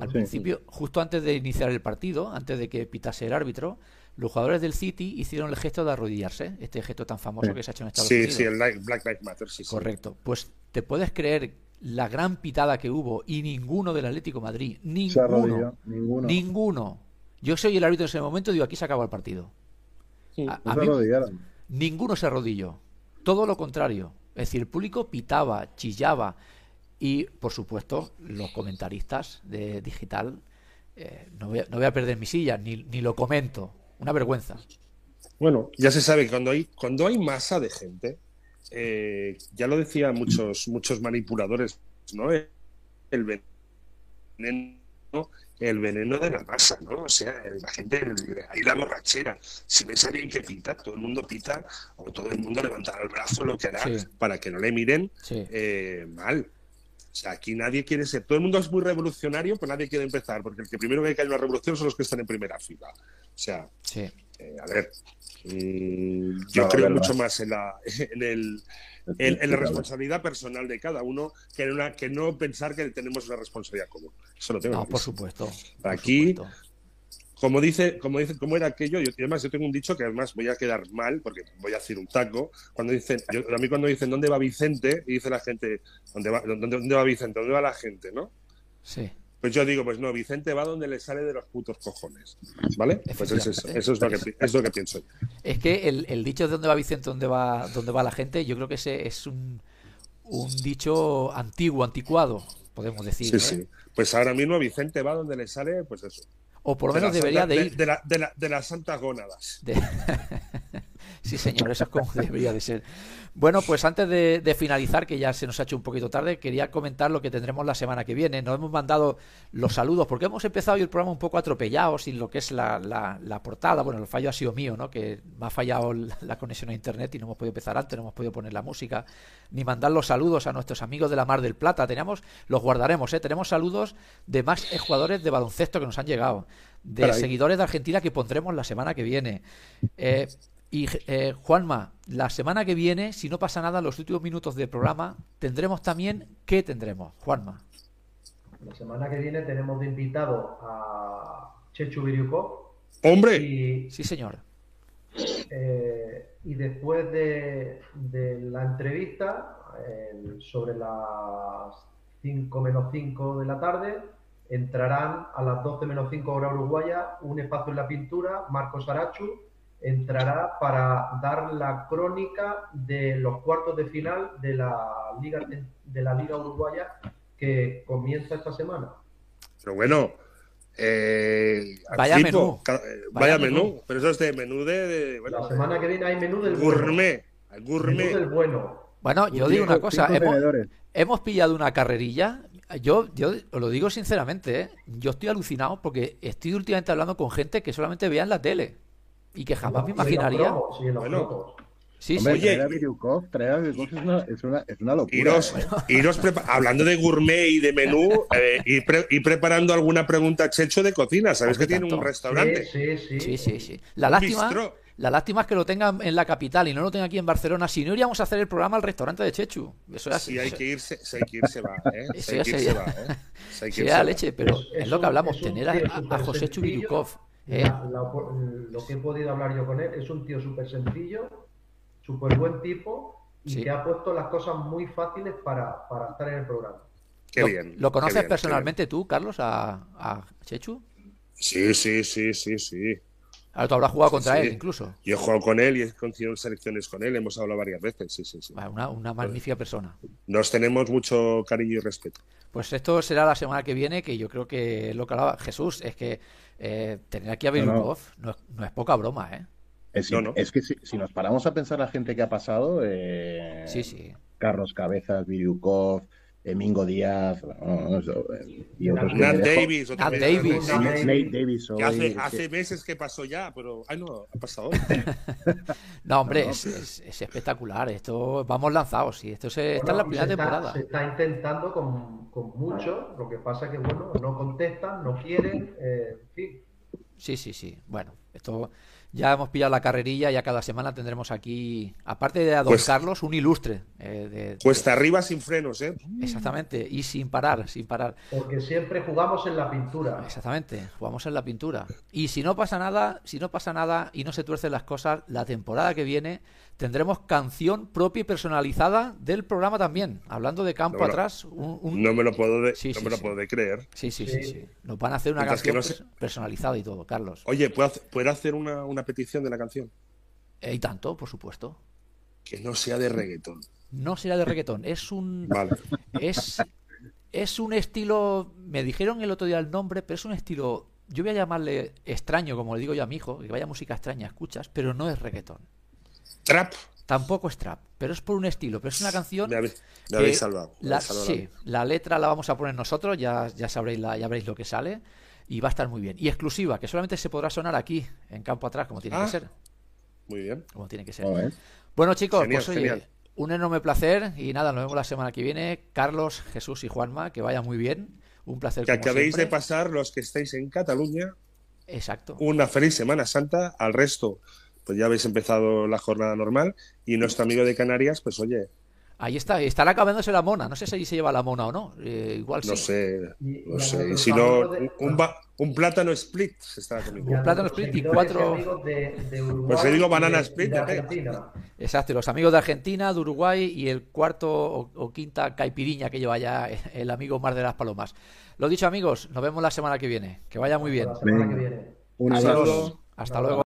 Al Sí. principio, justo antes de iniciar el partido, antes de que pitase el árbitro, los jugadores del City hicieron el gesto de arrodillarse, este gesto tan famoso Sí. que se ha hecho en Estados Sí, Unidos. sí, el Li- Black Lives Matter, sí, sí. Correcto. Pues te puedes creer la gran pitada que hubo y ninguno del Atlético de Madrid, ninguno, ninguno. ninguno. Yo soy el árbitro en ese momento y digo, aquí se acaba el partido. Sí. A- a mí- ninguno se arrodilló. Todo lo contrario. Es decir, el público pitaba, chillaba y, por supuesto, los comentaristas de digital, eh, no, voy a, no voy a perder mi silla, ni, ni lo comento. Una vergüenza. Bueno, ya se sabe que cuando hay, cuando hay masa de gente, eh, ya lo decían muchos, muchos manipuladores, ¿no? El veneno, el veneno de la masa, ¿no? O sea, la gente, ahí la borrachera. Si ves a alguien que pita, todo el mundo pita, o todo el mundo levantará el brazo, lo que hará, Sí. para que no le miren Sí. eh, mal. O sea, aquí nadie quiere ser. Todo el mundo es muy revolucionario, pero nadie quiere empezar, porque el que primero que cae en una revolución son los que están en primera fila. O sea, Sí. eh, a ver, mm, yo No, creo mucho más en la, en, el, en, en la responsabilidad personal de cada uno que, en una, que no pensar que tenemos una responsabilidad común. Eso lo tengo No, por supuesto. por Aquí- supuesto. Como dice, como dice, como era aquello, yo, y además yo tengo un dicho que además voy a quedar mal, porque voy a decir un taco, cuando dicen, yo- a mí cuando dicen ¿dónde va Vicente? y dice la gente, ¿dónde va, dónde, dónde va Vicente? ¿Dónde va la gente? ¿no? Sí. Pues yo digo, pues no, Vicente va donde le sale de los putos cojones. ¿Vale? Pues es eso, eso es lo que, pi- es lo que pienso yo. Es que el, el dicho de dónde va Vicente, dónde va, dónde va la gente, yo creo que ese es un, un dicho antiguo, anticuado, podemos decir. Sí, ¿eh? sí. Pues ahora mismo Vicente va donde le sale, pues eso. O por lo De menos las debería santa- de ir. De, la- de la- de las santas gónadas. Sí, señor, eso es como debería de ser. Bueno, pues antes de, de finalizar, que ya se nos ha hecho un poquito tarde, quería comentar lo que tendremos la semana que viene. Nos hemos mandado los saludos, porque hemos empezado hoy el programa un poco atropellado, sin lo que es la, la- la portada. Bueno, el fallo ha sido mío, ¿no? Que me ha fallado la, la conexión a internet y no hemos podido empezar antes, no hemos podido poner la música, ni mandar los saludos a nuestros amigos de la Mar del Plata. Teníamos, los guardaremos, ¿eh? Tenemos saludos de más jugadores de baloncesto que nos han llegado, de seguidores de Argentina que pondremos la semana que viene. Eh, Y eh, Juanma, la semana que viene, si no pasa nada, los últimos minutos del programa, tendremos también, ¿qué tendremos, Juanma? La semana que viene tenemos de invitado a Chechu Viriukov Hombre, y, Sí, señor. eh, y después de, de la entrevista, eh, sobre las 5 menos 5 de la tarde, entrarán a las 12 menos 5 hora uruguaya un espacio en la pintura, Marcos Arachu entrará para dar la crónica de los cuartos de final de la Liga, de la Liga Uruguaya que comienza esta semana. pero bueno. eh, Vaya Flipo, menú. eh, Vaya Vaya, menú. menú. Pero eso es de menú de. de- bueno, La semana que viene hay menú del bueno. gourmet. al Menú del Gourmet. bueno. Bueno, yo digo una cosa, hemos, hemos pillado una carrerilla. Yo, yo os lo digo sinceramente, ¿eh? yo estoy alucinado porque estoy últimamente hablando con gente que solamente veía en la tele y que jamás me los imaginaría. los Bueno. Sí, Hombre, sí. Oye. traer a traer a es una, es una, es una locura. Iros, ¿eh? iros hablando de gourmet y de menú, eh, ir, pre- ir preparando alguna pregunta Checho de cocina. ¿Sabes que tiene un restaurante? Sí, sí, sí. Sí, sí, sí. La lástima, la lástima es que lo tengan en la capital y no lo tengan aquí en Barcelona. Si no iríamos a hacer el programa al restaurante de Chechu. Eso es así. Si hay que irse, si hay que irse, va, ¿eh? Si Eso hay ya que irse, sería- va, ¿eh? Si hay que Sería irse, va. leche, pero Es- lo que hablamos, tener a, a- José sencillo. Chubirukov. ¿Eh? La- la- lo que he podido hablar yo con él es un tío súper sencillo, súper buen tipo y Sí. que ha puesto las cosas muy fáciles para, para estar en el programa. Qué ¿Lo, bien. ¿Lo conoces bien, personalmente tú, Carlos, a, a Chechu? Sí, sí, sí, sí, sí. Ahora tú habrás jugado contra Sí, él incluso. Yo he jugado con él y he conseguido selecciones con él. Hemos hablado varias veces, sí, sí, sí. Una, una magnífica persona. Nos tenemos mucho cariño y respeto. Pues esto será la semana que viene, que yo creo que lo que hablaba Jesús es que eh, tener aquí a No, no. Es, no es poca broma, ¿eh? Es, No, no. es que si, si nos paramos a pensar la gente que ha pasado, eh, Sí, sí. Carlos Cabezas, Biriukov, Mingo Díaz, no, no, eso, eh, y otros Nat Davis. Nat Davis. Nate Davis hoy, hace, es que- hace meses que pasó ya, pero. Ay, no, ha pasado. No, hombre, No, es, es- es espectacular. Esto vamos lanzados. Y esto se, está en la Bueno, primera se está- temporada. se está intentando con, con mucho, lo que pasa que bueno, no contestan, no quieren, eh, en fin. Sí, sí, sí. Bueno, esto ya hemos pillado la carrerilla. Ya cada semana tendremos aquí, aparte de a Don Pues- Carlos, un ilustre. eh, de- de- Cuesta arriba sin frenos, ¿eh? Exactamente. Y sin parar, sin parar. Porque siempre jugamos en la pintura. Exactamente, jugamos en la pintura. Y si no pasa nada, si no pasa nada y no se tuercen las cosas, la temporada que viene tendremos canción propia y personalizada del programa también. Hablando de campo No lo- atrás, un, un- No me lo puedo de, Sí, no sí, me lo sí. puedo de creer. Sí, sí, sí, sí. Nos van a hacer una Mientras canción no personalizada y todo, Carlos. Oye, ¿puedo, hacer- ¿puedo hacer una, una petición de la canción? Eh, y tanto, por supuesto. Que no sea de reggaetón. No será de reggaetón, es un Vale. es es un estilo, me dijeron el otro día el nombre, pero es un estilo, yo voy a llamarle extraño, como le digo yo a mi hijo, que vaya música extraña, escuchas, pero no es reggaetón. Trap. Tampoco es trap, pero es por un estilo, pero es una canción Me habéis, me habéis salvado. me la, habéis salvado sí, la letra la vamos a poner nosotros, ya, ya sabréis la, ya veréis lo que sale y va a estar muy bien. Y exclusiva, que solamente se podrá sonar aquí, en campo atrás, como tiene Ah. que ser. Muy bien. Como tiene que ser. Bueno, chicos, Genial, pues oye, genial. un enorme placer y nada, nos vemos la semana que viene. Carlos, Jesús y Juanma, que vaya muy bien. Un placer. Que como acabéis de pasar los que estáis en Cataluña Exacto. una feliz Semana Santa. Al resto, pues ya habéis empezado la jornada normal. Y nuestro amigo de Canarias, pues oye, Ahí está, estará acabándose la mona. No sé si se lleva la mona o no. Eh, igual no sí. sé, y no sé. Y si no, de- un, plátano split se está comiendo. Un plátano split y cuatro- amigos de, de Uruguay Pues le digo banana de- split. Exacto, los amigos de Argentina, de Uruguay y el cuarto o, o quinta caipiriña que lleva ya el amigo Mar de las Palomas. Lo dicho, amigos, nos vemos la semana que viene. Que vaya muy bien. Hasta la semana que viene. Un Adiós. abrazo. Hasta luego.